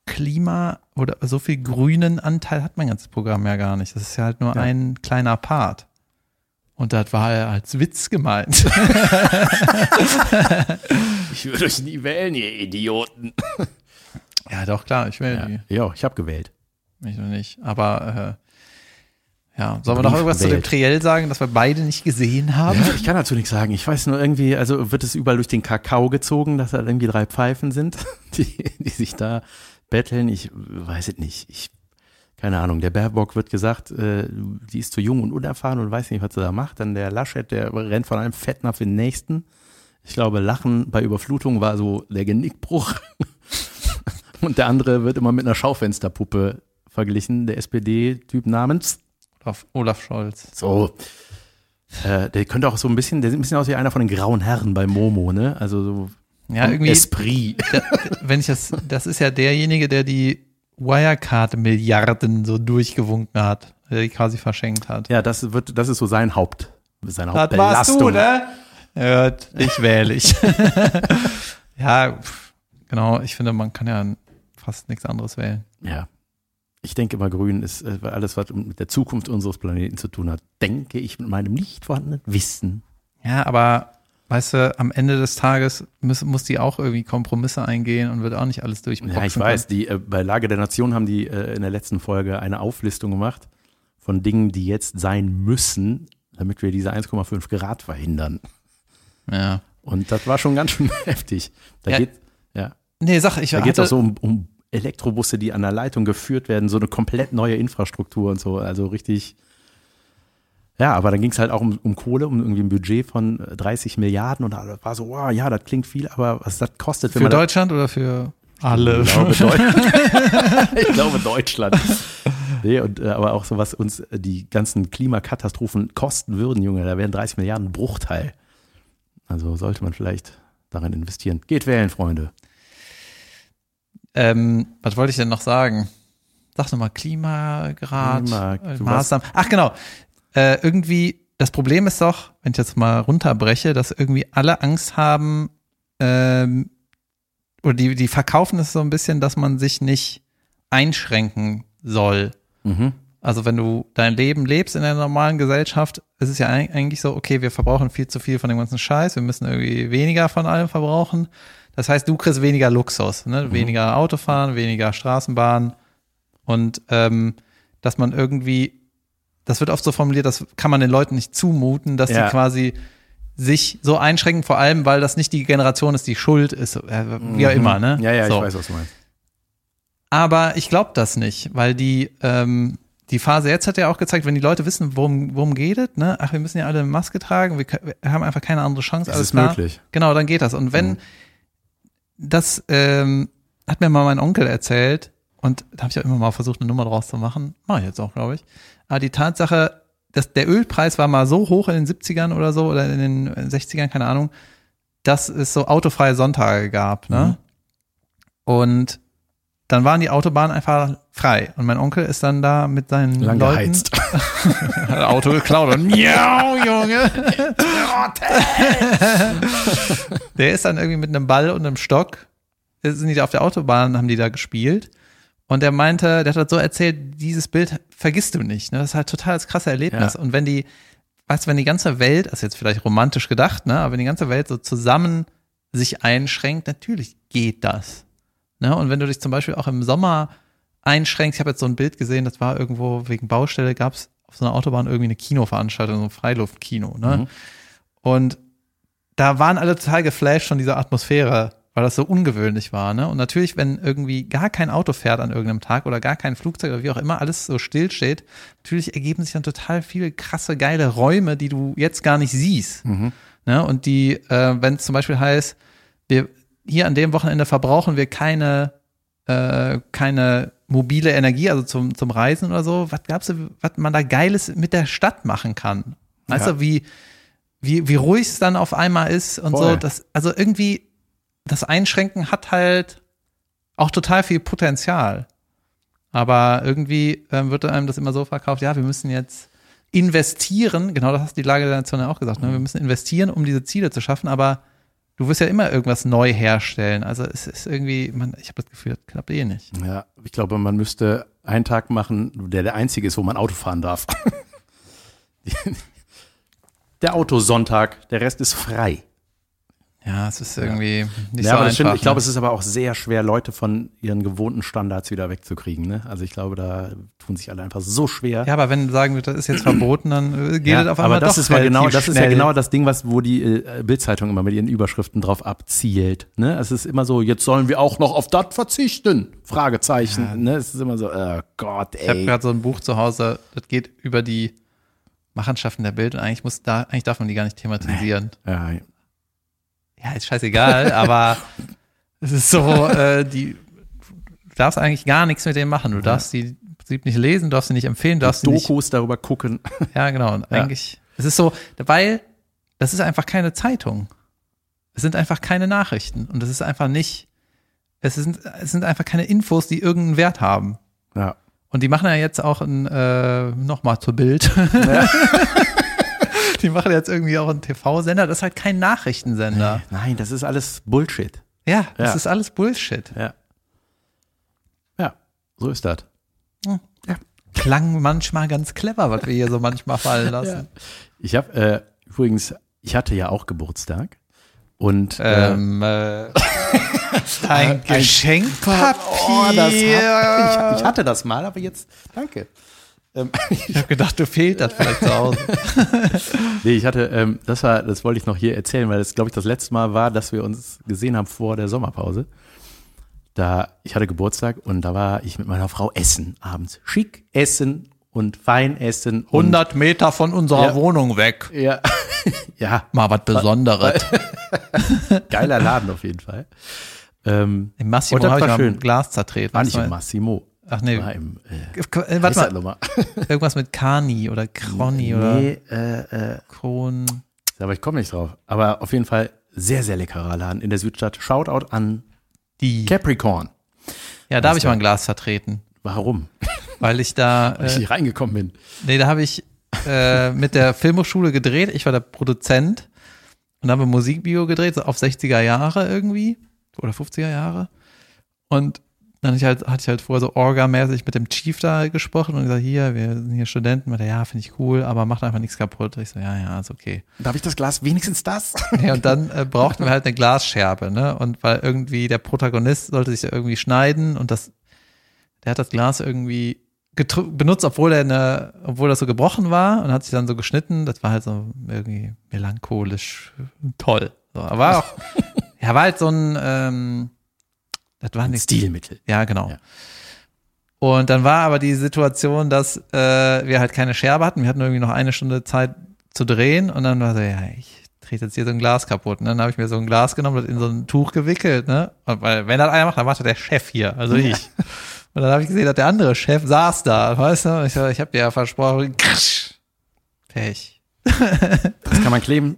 Klima oder so viel grünen Anteil hat mein ganzes Programm ja gar nicht. Das ist ja halt nur Ja. ein kleiner Part. Und das war ja als Witz gemeint. <laughs> Ich würde euch nie wählen, ihr Idioten. ja, doch, klar, ich will Ja, die. ja ich habe gewählt. Ich noch nicht. Aber äh, ja, sollen wir noch irgendwas zu dem. Triell sagen, das wir beide nicht gesehen haben? Ja, ich kann dazu nichts sagen. Ich weiß nur irgendwie, also wird es überall durch den Kakao gezogen, dass da irgendwie drei Pfeifen sind, <laughs> die, die sich da betteln. Ich weiß es nicht. Ich, keine Ahnung. Der Baerbock wird gesagt, äh, die ist zu jung und unerfahren und weiß nicht, was sie da macht. Dann der Laschet, der rennt von einem Fettnapf in den nächsten. Ich glaube, Lachen bei Überflutung war so der Genickbruch. <laughs> Und der andere wird immer mit einer Schaufensterpuppe verglichen, der SPD-Typ namens Olaf, Olaf Scholz. so. Äh, der könnte auch so ein bisschen, der sieht ein bisschen aus wie einer von den grauen Herren bei Momo, ne? Also so Ja, irgendwie, Esprit. da, wenn ich das, das ist ja derjenige, der die Wirecard-Milliarden so durchgewunken hat, die quasi verschenkt hat. Ja, das wird, das ist so sein Haupt, seine Das warst Hauptbelastung. du, ne? Ja, ich wähle ich. <laughs> ja, genau. Ich finde, man kann ja fast nichts anderes wählen. Ja. Ich denke immer, Grün ist äh, alles, was mit der Zukunft unseres Planeten zu tun hat, denke ich mit meinem nicht vorhandenen Wissen. Ja, aber weißt du, am Ende des Tages muss, muss die auch irgendwie Kompromisse eingehen und wird auch nicht alles durchboxen Ja, ich weiß, die, äh, bei Lage der Nation haben die äh, in der letzten Folge eine Auflistung gemacht von Dingen, die jetzt sein müssen, damit wir diese 1,5 Grad verhindern. Ja. Und das war schon ganz schön <laughs> heftig. Da Ja, geht, ja. Nee, sag, ich Da geht es auch so um, um Elektrobusse, die an der Leitung geführt werden, so eine komplett neue Infrastruktur und so. Also richtig. Ja, aber dann ging es halt auch um, um Kohle, um irgendwie ein Budget von äh, 30 Milliarden und da war so, wow, ja, das klingt viel, aber was das kostet, für Deutschland oder für alle? Ich glaube, Deutschland. <laughs> <laughs> ich glaube Deutschland. Nee, und, äh, aber auch so, was uns äh, die ganzen Klimakatastrophen kosten würden, Junge, da wären 30 Milliarden Bruchteil. Also sollte man vielleicht darin investieren. Geht wählen, Freunde. Ähm, was wollte ich denn noch sagen? Sag doch mal Klimagrad, Klima- äh, Maßnahmen. Ach genau. Äh, irgendwie, das Problem ist doch, wenn ich jetzt mal runterbreche, dass irgendwie alle Angst haben, ähm, oder die, die verkaufen es so ein bisschen, dass man sich nicht einschränken soll. Mhm. Also wenn du dein Leben lebst in der normalen Gesellschaft, ist es ja eig- eigentlich so, okay, wir verbrauchen viel zu viel von dem ganzen Scheiß, wir müssen irgendwie weniger von allem verbrauchen. Das heißt, du kriegst weniger Luxus, ne? weniger Autofahren, weniger Straßenbahn und ähm, dass man irgendwie, das wird oft so formuliert, das kann man den Leuten nicht zumuten, dass Ja. die quasi sich so einschränken, vor allem, weil das nicht die Generation ist, die schuld ist, äh, wie auch immer, ne? Mhm. Ja, ja, so. ich weiß, was du meinst. Aber ich glaube das nicht, weil die, ähm, die Phase jetzt hat ja auch gezeigt, wenn die Leute wissen, worum, worum geht es, ne? Ach, wir müssen ja alle eine Maske tragen, wir, wir haben einfach keine andere Chance. Alles ist klar. möglich. Genau, dann geht das. Und wenn Mhm. das ähm, hat mir mal mein Onkel erzählt, und da habe ich auch immer mal versucht, eine Nummer draus zu machen, mache ich jetzt auch, glaube ich. Aber die Tatsache, dass der Ölpreis war mal so hoch in den 70ern oder so oder in den 60ern, keine Ahnung, dass es so autofreie Sonntage gab, ne? Mhm. Und dann waren die Autobahnen einfach frei. Und mein Onkel ist dann da mit seinen Lang Leuten geheizt. <laughs> hat Auto geklaut und miau, Junge. Der ist dann irgendwie mit einem Ball und einem Stock, sind die da auf der Autobahn, haben die da gespielt. Und er meinte, der hat das so erzählt, dieses Bild vergisst du nicht. Ne? Das ist halt total das krasse Erlebnis. Ja. Und wenn die, weißt du, wenn die ganze Welt, das ist jetzt vielleicht romantisch gedacht, ne, aber wenn die ganze Welt so zusammen sich einschränkt, natürlich geht das. Ne? Und wenn du dich zum Beispiel auch im Sommer einschränkst, ich habe jetzt so ein Bild gesehen, das war irgendwo wegen Baustelle, gab es auf so einer Autobahn irgendwie eine Kinoveranstaltung, so ein Freiluftkino. Ne? Mhm. Und da waren alle total geflasht von dieser Atmosphäre, weil das so ungewöhnlich war. Ne? Und natürlich, wenn irgendwie gar kein Auto fährt an irgendeinem Tag oder gar kein Flugzeug oder wie auch immer, alles so still steht, natürlich ergeben sich dann total viele krasse, geile Räume, die du jetzt gar nicht siehst. Ne? Und die, äh, wenn es zum Beispiel heißt, wir hier an dem Wochenende verbrauchen wir keine, äh, keine mobile Energie, also zum, zum Reisen oder so, was du, was man da Geiles mit der Stadt machen kann? Weißt Ja. du, wie, wie, wie ruhig es dann auf einmal ist und so. Voll. Das, also irgendwie, das Einschränken hat halt auch total viel Potenzial. Aber irgendwie ähm, wird einem das immer so verkauft, ja, wir müssen jetzt investieren, genau das hat die Lage der Nation ja auch gesagt, ne? wir müssen investieren, um diese Ziele zu schaffen, aber du wirst ja immer irgendwas neu herstellen. Also es ist irgendwie, man, ich habe das Gefühl, das klappt eh nicht. Ja, ich glaube, man müsste einen Tag machen, der der einzige ist, wo man Auto fahren darf. <laughs> der Autosonntag, der Rest ist frei. Ja, es ist irgendwie nicht ja, so aber einfach. stimmt. Ich glaube, ne? es ist aber auch sehr schwer, Leute von ihren gewohnten Standards wieder wegzukriegen. Ne? Also ich glaube, da tun sich alle einfach so schwer. ja, aber wenn sagen wir, das ist jetzt verboten, dann äh, geht Ja, es auf einmal aber das doch ist ja genau, das ist ja schnell. genau das Ding, was wo die äh, Bildzeitung immer mit ihren Überschriften drauf abzielt. Ne, es ist immer so, jetzt sollen wir auch noch auf das verzichten? Fragezeichen. Ne, es ist immer so, oh Gott, Ich habe ey. gerade so ein Buch zu Hause, das geht über die Machenschaften der Bild und eigentlich muss da, eigentlich darf man die gar nicht thematisieren. Ja, Ja, ist scheißegal, aber es ist so, äh, die du darfst eigentlich gar nichts mit denen machen. Du darfst die im Prinzip nicht lesen, du darfst sie nicht empfehlen, du darfst nicht. Dokus darüber gucken. Ja, genau. Und Ja. eigentlich, es ist so, weil das ist einfach keine Zeitung. Es sind einfach keine Nachrichten und es ist einfach nicht, es sind, es sind einfach keine Infos, die irgendeinen Wert haben. Ja. Und die machen ja jetzt auch ein, äh, nochmal zur Bild. <laughs> die machen jetzt irgendwie auch einen TV-Sender. Das ist halt kein Nachrichtensender. Nein, das ist alles Bullshit. Ja, das Ja. ist alles Bullshit. Ja. Ja, so ist das. Klang manchmal ganz clever, was wir hier so manchmal fallen <laughs> lassen. Ich habe äh, übrigens, ich hatte ja auch Geburtstag und äh, Ähm, <laughs> äh, ein Geschenkpapier. oh, ich, ich hatte das mal, aber jetzt, danke. Ähm, <laughs> Ich habe gedacht, du fehlt das vielleicht zu Hause. <laughs> Nee, ich hatte, ähm, das war, das wollte ich noch hier erzählen, weil das, glaube ich, das letzte Mal war, dass wir uns gesehen haben vor der Sommerpause. Da, ich hatte Geburtstag und da war ich mit meiner Frau essen abends. Schick essen und fein essen. Und, 100 Meter von unserer Ja. Wohnung weg. Ja, <laughs> ja, Mal was Besonderes. geiler Laden auf jeden Fall. Ähm, Im Massimo habe ich schön. ein Glas zertreten. war nicht im Massimo. Ach nee, War im, äh, äh, wie warte mal, nochmal? <laughs> irgendwas mit Kani oder Kroni oder Nee, äh, äh, Kron. aber ich komme nicht drauf. Aber auf jeden Fall sehr, sehr leckerer Laden in der Südstadt. Shoutout an Die. Capricorn. Ja, da habe ich mal ein Glas zertreten, Warum? <laughs> weil ich da, <laughs> Weil ich äh, hier reingekommen bin. nee, da habe ich äh, mit der Filmhochschule gedreht. Ich war der Produzent und habe ein Musikvideo gedreht, so auf 60er Jahre irgendwie oder 50er Jahre. Und dann hatte ich halt, hatte ich halt vorher so orgamäßig mit dem Chief da gesprochen und gesagt, hier, wir sind hier Studenten. Und der, ja, finde ich cool, aber macht einfach nichts kaputt. Ich so, ja, ja, ist okay. Darf ich das Glas wenigstens das? <laughs> Ja, und dann äh, brauchten wir halt eine Glasscherbe, ne? Und weil irgendwie der Protagonist sollte sich da irgendwie schneiden und das, der hat das Glas irgendwie benutzt, obwohl er eine, obwohl das so gebrochen war und hat sich dann so geschnitten. Das war halt so irgendwie melancholisch äh, toll. So, aber war auch, <laughs> ja, war halt so ein, ähm, das war Ein Stilmittel. ja, genau. Ja. Und dann war aber die Situation, dass äh, wir halt keine Scherbe hatten. Wir hatten irgendwie noch eine Stunde Zeit zu drehen und dann war so, ja, ich trete jetzt hier so ein Glas kaputt. Und dann habe ich mir so ein Glas genommen, das in so ein Tuch gewickelt, ne? Und weil, wenn das einer macht, dann macht das der Chef hier, also ich. Und dann habe ich gesehen, dass der andere Chef saß da, weißt du? Ich, ich habe dir ja versprochen, krsch, Pech. Das kann man kleben.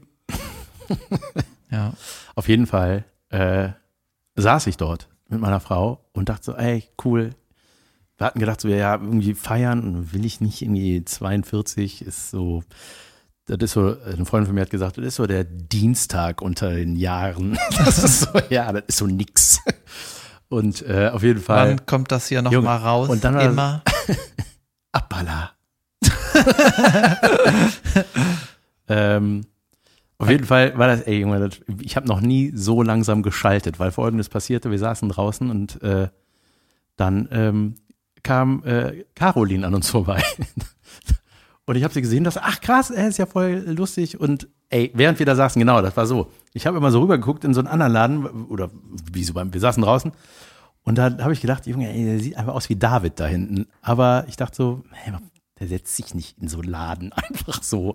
Ja. Auf jeden Fall äh, saß ich dort mit meiner Frau und dachte so, ey, cool. Wir hatten gedacht, so, ja, irgendwie feiern und will ich nicht irgendwie 42 ist so, das ist so, eine Freundin von mir hat gesagt, das ist so der Dienstag unter den Jahren. <laughs> Das ist so, ja, das ist so nix. Und äh, auf jeden Fall Wann kommt das hier noch Junge, mal raus? und dann Immer. <laughs> Abballer. <laughs> ähm, auf jeden Fall war das, ey Junge, das, ich habe noch nie so langsam geschaltet, weil folgendes passierte, wir saßen draußen und äh, dann ähm, kam äh, Caroline an uns vorbei. <laughs> und ich habe sie gesehen, dass, ach krass, er ist ja voll lustig. Und ey, während wir da saßen, genau, das war so. Ich habe immer so rübergeguckt in so einen anderen Laden, oder wie so beim, wir saßen draußen. Und da habe ich gedacht, Junge, ey, der sieht einfach aus wie David da hinten. Aber ich dachte so, hey, der setzt sich nicht in so einen Laden <laughs> einfach so.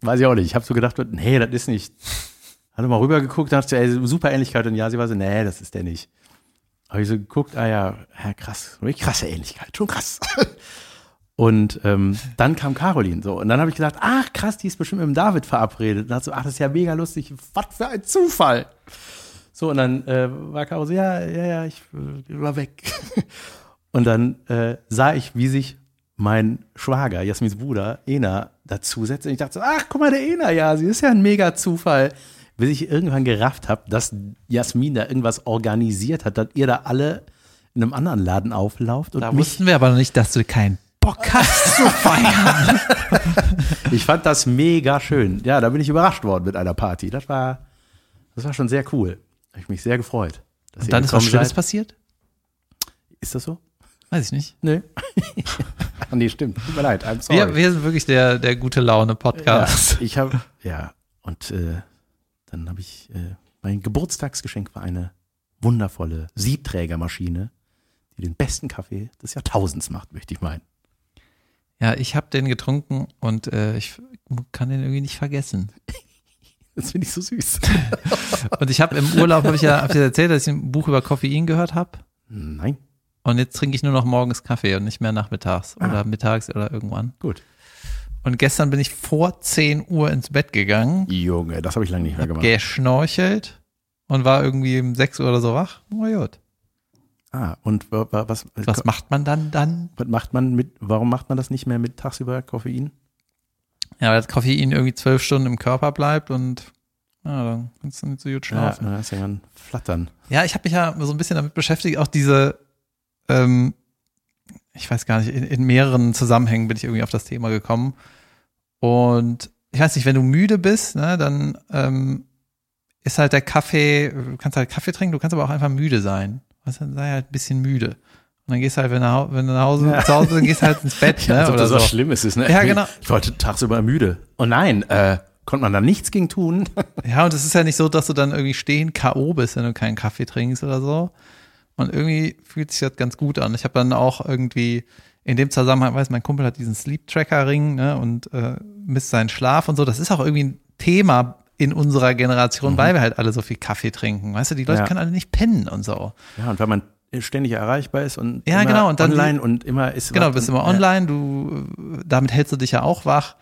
Weiß ich auch nicht. Ich habe so gedacht, nee, das ist nicht. Hatte mal rübergeguckt, dachte, ey, super Ähnlichkeit. Und ja, sie war so, nee, das ist der nicht. Habe ich so geguckt, ah ja, ja krass, krasse Ähnlichkeit, schon krass. <laughs> Und ähm, dann kam Caroline so. Und dann habe ich gedacht, ach krass, die ist bestimmt mit dem David verabredet. Und dachte so, ach, das ist ja mega lustig. Was für ein Zufall. So, und dann äh, war Caro so, ja, ja, ja, ich äh, war weg. <laughs> Und dann äh, sah ich, wie sich mein Schwager, Jasmins Bruder, Ena, dazusetzt. Und ich dachte so, ach, guck mal, der Ena, ja, sie ist ja ein mega Zufall. Bis ich irgendwann gerafft habe, dass Jasmin da irgendwas organisiert hat, dass ihr da alle in einem anderen Laden auflauft. Und Da wussten wir aber noch nicht, dass du keinen Bock hast <laughs> zu feiern. ich fand das mega schön. Ja, da bin ich überrascht worden mit einer Party. Das war, das war schon sehr cool. Habe ich mich sehr gefreut. dass Und dann ist was Schlimmes seid. passiert? Ist das so? Weiß ich nicht. Nee. <laughs> Ach <laughs> nee, stimmt. Tut mir leid. I'm sorry. Wir, wir sind wirklich der, der gute Laune Podcast. Ja, ich habe, ja, und äh, dann habe ich, äh, mein Geburtstagsgeschenk war eine wundervolle Siebträgermaschine, die den besten Kaffee des Jahrtausends macht, möchte ich meinen. Ja, ich habe den getrunken und äh, ich kann den irgendwie nicht vergessen. <laughs> Das finde ich so süß. <laughs> Und ich habe im Urlaub, habe ich ja hab ich ja erzählt, dass ich ein Buch über Koffein gehört habe. Nein, Und jetzt trinke ich nur noch morgens Kaffee und nicht mehr nachmittags oder mittags oder irgendwann. gut. Und gestern bin ich vor 10 Uhr ins Bett gegangen, Junge, das habe ich lange nicht mehr gemacht. geschnorchelt und war irgendwie um 6 Uhr oder so wach. Oh gut. Ah, und wa- wa- was, Was macht man dann dann? was macht man mit, warum macht man das nicht mehr mit tagsüber Koffein? Ja, weil das Koffein irgendwie zwölf Stunden im Körper bleibt und ja, dann kannst du nicht so gut Ja, schlafen. da ist ja ein Flattern. Ja, ich habe mich ja so ein bisschen damit beschäftigt, auch diese, ähm, ich weiß gar nicht, in, in mehreren Zusammenhängen bin ich irgendwie auf das Thema gekommen. Und ich weiß nicht, wenn du müde bist, ne, dann ähm, ist halt der Kaffee, du kannst halt Kaffee trinken, du kannst aber auch einfach müde sein. Weißt du, dann sei halt ein bisschen müde. Und dann gehst du halt, wenn du, wenn du nach Hause, Ja. zu Hause bist, dann gehst du halt ins Bett, <laughs> ne, ob oder das so. was Schlimmes ist, ne? Ja, genau. Ich wollte tagsüber müde. Oh nein, äh, konnte man da nichts gegen tun? Ja, und es ist ja nicht so, dass du dann irgendwie stehen K.O. bist, wenn du keinen Kaffee trinkst oder so. Und irgendwie fühlt sich das ganz gut an. Ich habe dann auch irgendwie in dem Zusammenhang, weiß mein Kumpel hat diesen Sleep Tracker Ring ne, und äh, misst seinen Schlaf und so. Das ist auch irgendwie ein Thema in unserer Generation, weil wir halt alle so viel Kaffee trinken. Weißt du, die Leute Ja. können alle nicht pennen und so. Ja, und weil man ständig erreichbar ist und Ja, genau, und dann online und immer ist Genau, du bist immer online, du, damit hältst du dich ja auch wach.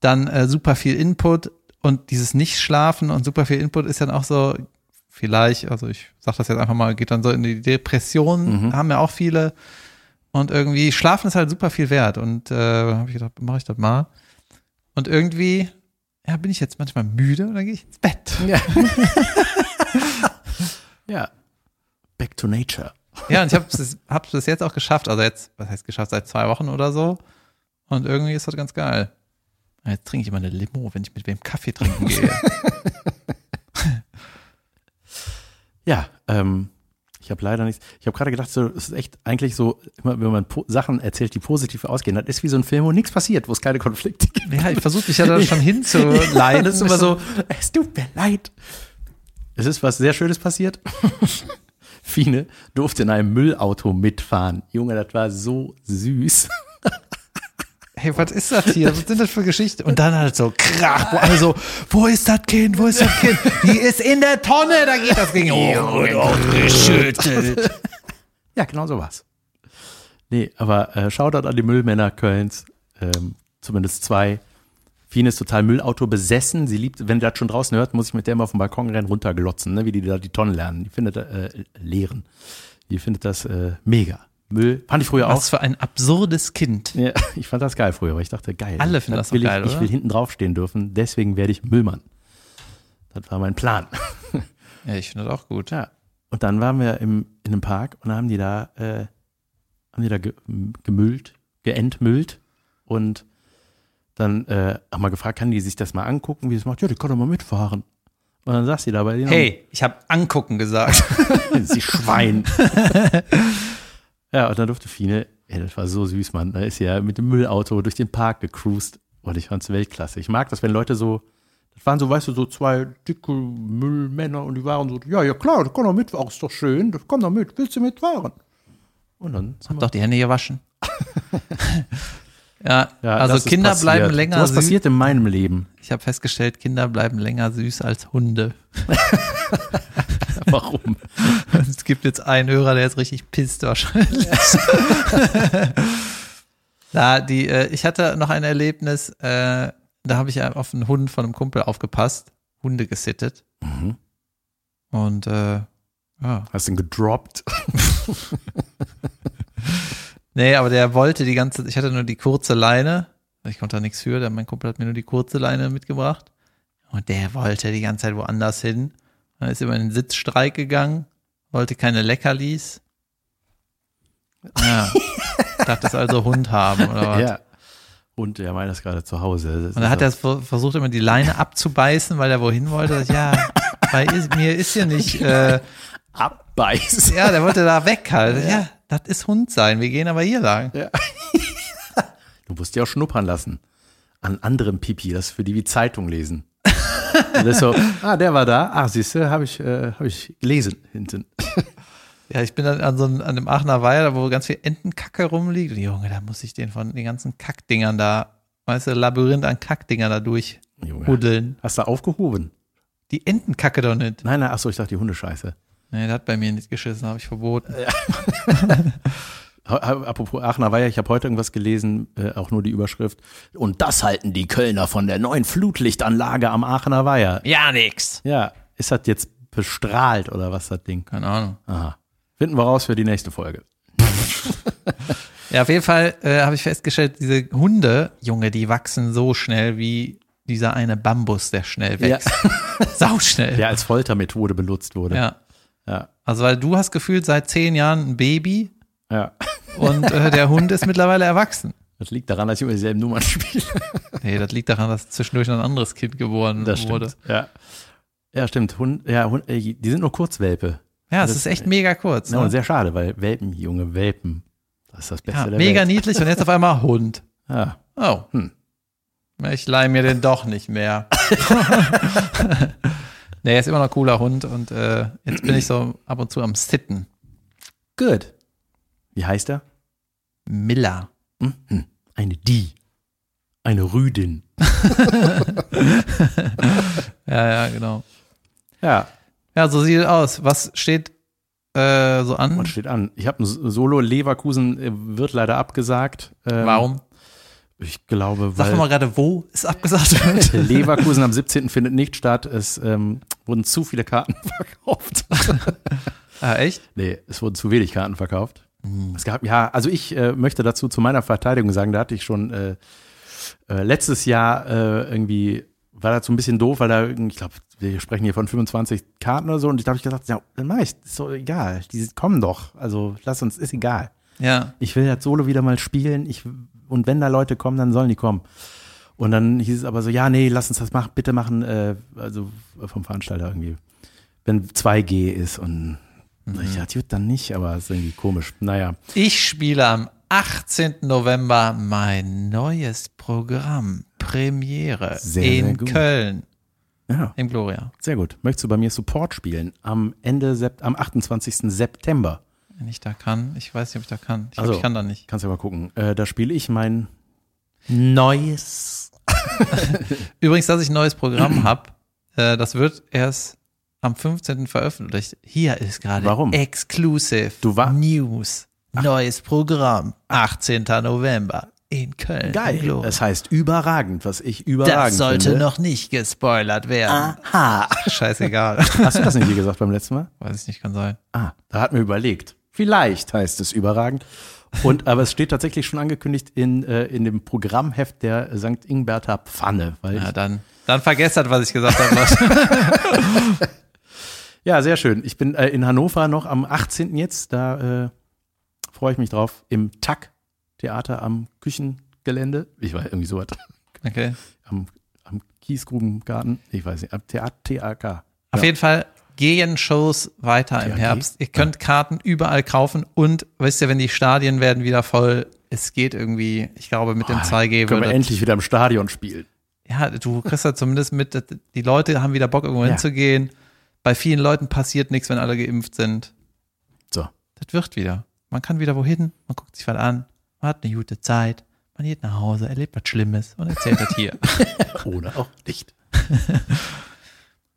Dann äh, super viel Input und dieses Nicht-Schlafen und super viel Input ist dann auch so, vielleicht, also ich sag das jetzt einfach mal, geht dann so in die Depression, Mhm. haben ja auch viele. Und irgendwie, Schlafen ist halt super viel wert. Und äh, habe ich gedacht, mache ich das mal. Und irgendwie, ja, bin ich jetzt manchmal müde und dann gehe ich ins Bett. Ja. <laughs> ja. Back to nature. Ja, und ich habe es hab's bis jetzt auch geschafft. Also jetzt, was heißt geschafft, seit zwei Wochen oder so. Und irgendwie ist das ganz geil. Jetzt trinke ich immer eine Limo, wenn ich mit wem Kaffee trinken gehe. <laughs> Ja, ähm, ich habe leider nichts. Ich habe gerade gedacht, so, es ist echt eigentlich so, immer wenn man po Sachen erzählt, die positiv ausgehen, das ist wie so ein Film, wo nichts passiert, wo es keine Konflikte gibt. ja, ich versuche mich ja da <laughs> schon hinzuleiten. das ist immer so, es tut mir leid. Es ist was sehr Schönes passiert. <laughs> Fine durfte in einem Müllauto mitfahren. Junge, das war so süß. Hey, was ist das hier? Was sind das für Geschichten? Und dann halt so krach, wo alle so, wo ist das Kind? Wo ist das Kind? Die ist in der Tonne, da geht das Ding. Oh, und ausgeschüttet. Ja, genau so war's. Nee, aber äh, Shoutout an die Müllmänner Kölns. Ähm, zumindest zwei. Fine ist total Müllauto besessen. Sie liebt, wenn ihr das schon draußen hört, muss ich mit der mal auf den Balkon rennen, runterglotzen, ne, wie die da die Tonnen lernen. Die findet, äh, leeren. Die findet das äh, mega. Müll, fand ich früher auch. Was für ein absurdes Kind. Ja, <laughs> ich fand das geil früher, weil ich dachte, geil. Alle finden das will doch geil, ich, ich will hinten draufstehen dürfen, deswegen werde ich Müllmann. Das war mein Plan. Ja, ich finde das auch gut. Ja. Und dann waren wir im, in einem Park und haben die da, äh, haben die da ge gemüllt, geentmüllt und dann äh, haben wir gefragt, kann die sich das mal angucken, wie es macht? Ja, die kann doch mal mitfahren. Und dann saß sie da bei denen. Hey, ich habe angucken gesagt. <laughs> sie Schwein. <laughs> ja, und dann durfte Fine, ey, das war so süß, Mann. Da ist sie ja mit dem Müllauto durch den Park gecruised. Und ich fand's Weltklasse. Ich mag das, wenn Leute so, das waren so, weißt du, so zwei dicke Müllmänner und die waren so, ja, ja klar, das kann doch mitfahren, ist doch schön, das komm doch mit, willst du mitfahren? Und dann Hab doch die Hände gewaschen. <laughs> ja, Ja, also Kinder passiert. bleiben länger Was süß. passiert in meinem Leben? Ich habe festgestellt, Kinder bleiben länger süß als Hunde. <laughs> Warum? <laughs> Es gibt jetzt einen Hörer, der ist richtig pisst wahrscheinlich. <laughs> da, die, äh, ich hatte noch ein Erlebnis, äh, da habe ich auf einen Hund von einem Kumpel aufgepasst, Hunde gesittet. Mhm. Und äh, ja. Hast du ihn gedroppt? Nee, aber der wollte die ganze ich hatte nur die kurze Leine. Ich konnte da nichts für, der, mein Kumpel hat mir nur die kurze Leine mitgebracht. Und der wollte die ganze Zeit woanders hin. Dann ist er über in den Sitzstreik gegangen, wollte keine Leckerlis. Ja. <laughs> Dachte es also Hund haben, oder was? Ja. Und er meint das gerade zu Hause. Das Und dann hat er ver- versucht, immer die Leine abzubeißen, weil er wohin wollte. Ja, <laughs> bei mir ist hier nicht, äh, abbeißen. ja, der wollte da weg halt. Ja, das ist Hund sein. Wir gehen aber hier lang. Du musst dir auch schnuppern lassen. An anderem Pipi, das ist für die wie Zeitung lesen. Und das ist so, ah, der war da. Ah, siehst du, habe ich, äh, hab ich gelesen hinten. Ja, ich bin dann an so einem, an dem Aachener Weiher, wo ganz viel Entenkacke rumliegt. Und Junge, da muss ich den von den ganzen Kackdingern da, weißt du, Labyrinth an Kackdingern da Junge. durchhuddeln. Hast du aufgehoben? Die Entenkacke doch nicht. Nein, nein, achso, ich dachte die Hundescheiße. Nee, der hat bei mir nicht geschissen, habe ich verboten. <laughs> Ha- Apropos Aachener Weiher, ich habe heute irgendwas gelesen, äh, auch nur die Überschrift. Und das halten die Kölner von der neuen Flutlichtanlage am Aachener Weiher. Ja, nix. Ja, ist das jetzt bestrahlt oder was das Ding? Keine Ahnung. Aha. Finden wir raus für die nächste Folge. <laughs> Ja, auf jeden Fall äh, habe ich festgestellt, diese Hunde, Junge, die wachsen so schnell wie dieser eine Bambus, der schnell wächst. <laughs> Sau schnell. Der als Foltermethode benutzt wurde. ja. Ja. Also, weil du hast gefühlt seit zehn Jahren ein Baby ja. und äh, der Hund ist mittlerweile erwachsen. Das liegt daran, dass ich immer dieselben Nummern spiele. Nee, das liegt daran, dass zwischendurch ein anderes Kind geboren Das wurde. stimmt. Ja. Ja, stimmt. Hund, ja, Hund, die sind nur Kurzwelpe. Ja, es ist echt mega kurz. Ja, Ne? und sehr schade, weil Welpen, junge Welpen, das ist das Beste Ja, der mega Welt. niedlich und jetzt auf einmal Hund. Ja. Oh. Hm. Ich leih mir den doch nicht mehr. <laughs> nee, er ist immer noch ein cooler Hund und äh, jetzt bin ich so ab und zu am Sitten. Good. Wie heißt er? Miller. Mhm. Eine Die. Eine Rüdin. <laughs> Ja, ja, genau. Ja, Ja, so sieht es aus. Was steht äh, so an? und steht an. Ich habe ein Solo Leverkusen äh, wird leider abgesagt. Ähm, Warum? Ich glaube, Sag weil doch mal gerade, wo es abgesagt wird. <laughs> Leverkusen am 17. findet nicht statt. Es ähm, wurden zu viele Karten <laughs> verkauft. <laughs> ah, echt? Nee, es wurden zu wenig Karten verkauft. Es gab, ja, also ich äh, möchte dazu zu meiner Verteidigung sagen, da hatte ich schon äh, äh, letztes Jahr äh, irgendwie, war das so ein bisschen doof, weil da, ich glaube, wir sprechen hier von 25 Karten oder so und ich habe ich gesagt, ja, dann mach ich, ist doch egal, die kommen doch, also lass uns, ist egal. Ja. Ich will das Solo wieder mal spielen, ich, und wenn da Leute kommen, dann sollen die kommen. Und dann hieß es aber so, ja, nee, lass uns das machen, bitte machen, äh, also vom Veranstalter irgendwie, wenn 2G ist und ich dachte, gut, dann nicht, aber ist irgendwie komisch. Naja, Ich spiele am 18. November mein neues Programm. Premiere Sehr, in sehr. Köln. ja, Im Gloria. sehr gut. Möchtest du bei mir Support spielen? Am Ende, am 28. September. Wenn ich da kann. Ich weiß nicht, ob ich da kann. Ich Also. ich kann da nicht. Kannst du ja mal gucken. Äh, da spiele ich mein neues. <laughs> Übrigens, dass ich ein neues Programm <clears throat> habe, äh, das wird erst am 15. veröffentlicht. Hier ist gerade Warum? Exclusive Du war- News. Neues Programm. 18. November in Köln. Geil. Das heißt überragend, was ich überragend Das sollte finde. noch nicht gespoilert werden. Aha. Scheißegal. Hast du das nicht hier gesagt beim letzten Mal? Weiß ich nicht, kann sein. Ah, da hat mir überlegt. Vielleicht heißt es überragend. Und aber es steht tatsächlich schon angekündigt in, äh, in dem Programmheft der St. Ingberter Pfanne. Weil Ja, dann, dann vergesst das, was ich gesagt habe. <laughs> Ja, sehr schön. Ich bin äh, in Hannover noch am 18. jetzt. Da äh, freue ich mich drauf. Im TAC Theater am Küchengelände. Ich weiß irgendwie so was. Okay. Am, am Kiesgrubengarten. Ich weiß nicht. Am Theater TAK. Auf jeden Fall gehen Shows weiter im? Herbst. Ihr könnt Karten überall kaufen und wisst ihr, wenn die Stadien werden wieder voll, es geht irgendwie, ich glaube, mit dem 2G Können wir endlich wieder im Stadion spielen. Ja, du kriegst ja zumindest mit, die Leute haben wieder Bock, irgendwo Ja. hinzugehen. Bei vielen Leuten passiert nichts, wenn alle geimpft sind. So. Das wird wieder. Man kann wieder wohin, man guckt sich was an, man hat eine gute Zeit, man geht nach Hause, erlebt was Schlimmes und erzählt das hier. <laughs> Oder auch nicht. <laughs>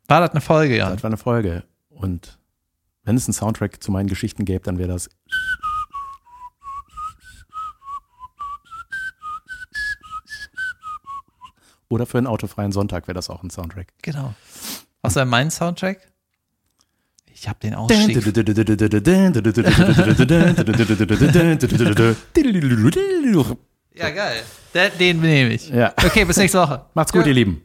War das eine Folge, ja? Das war eine Folge. Und wenn es einen Soundtrack zu meinen Geschichten gäbe, dann wäre das. Oder für einen autofreien Sonntag wäre das auch ein Soundtrack. Genau. Was war mein Soundtrack? Ich habe den Ausstieg. <laughs> Ja, geil. Den, nehme ich. Ja. Okay, bis nächste Woche. Macht's gut, Ja. ihr Lieben.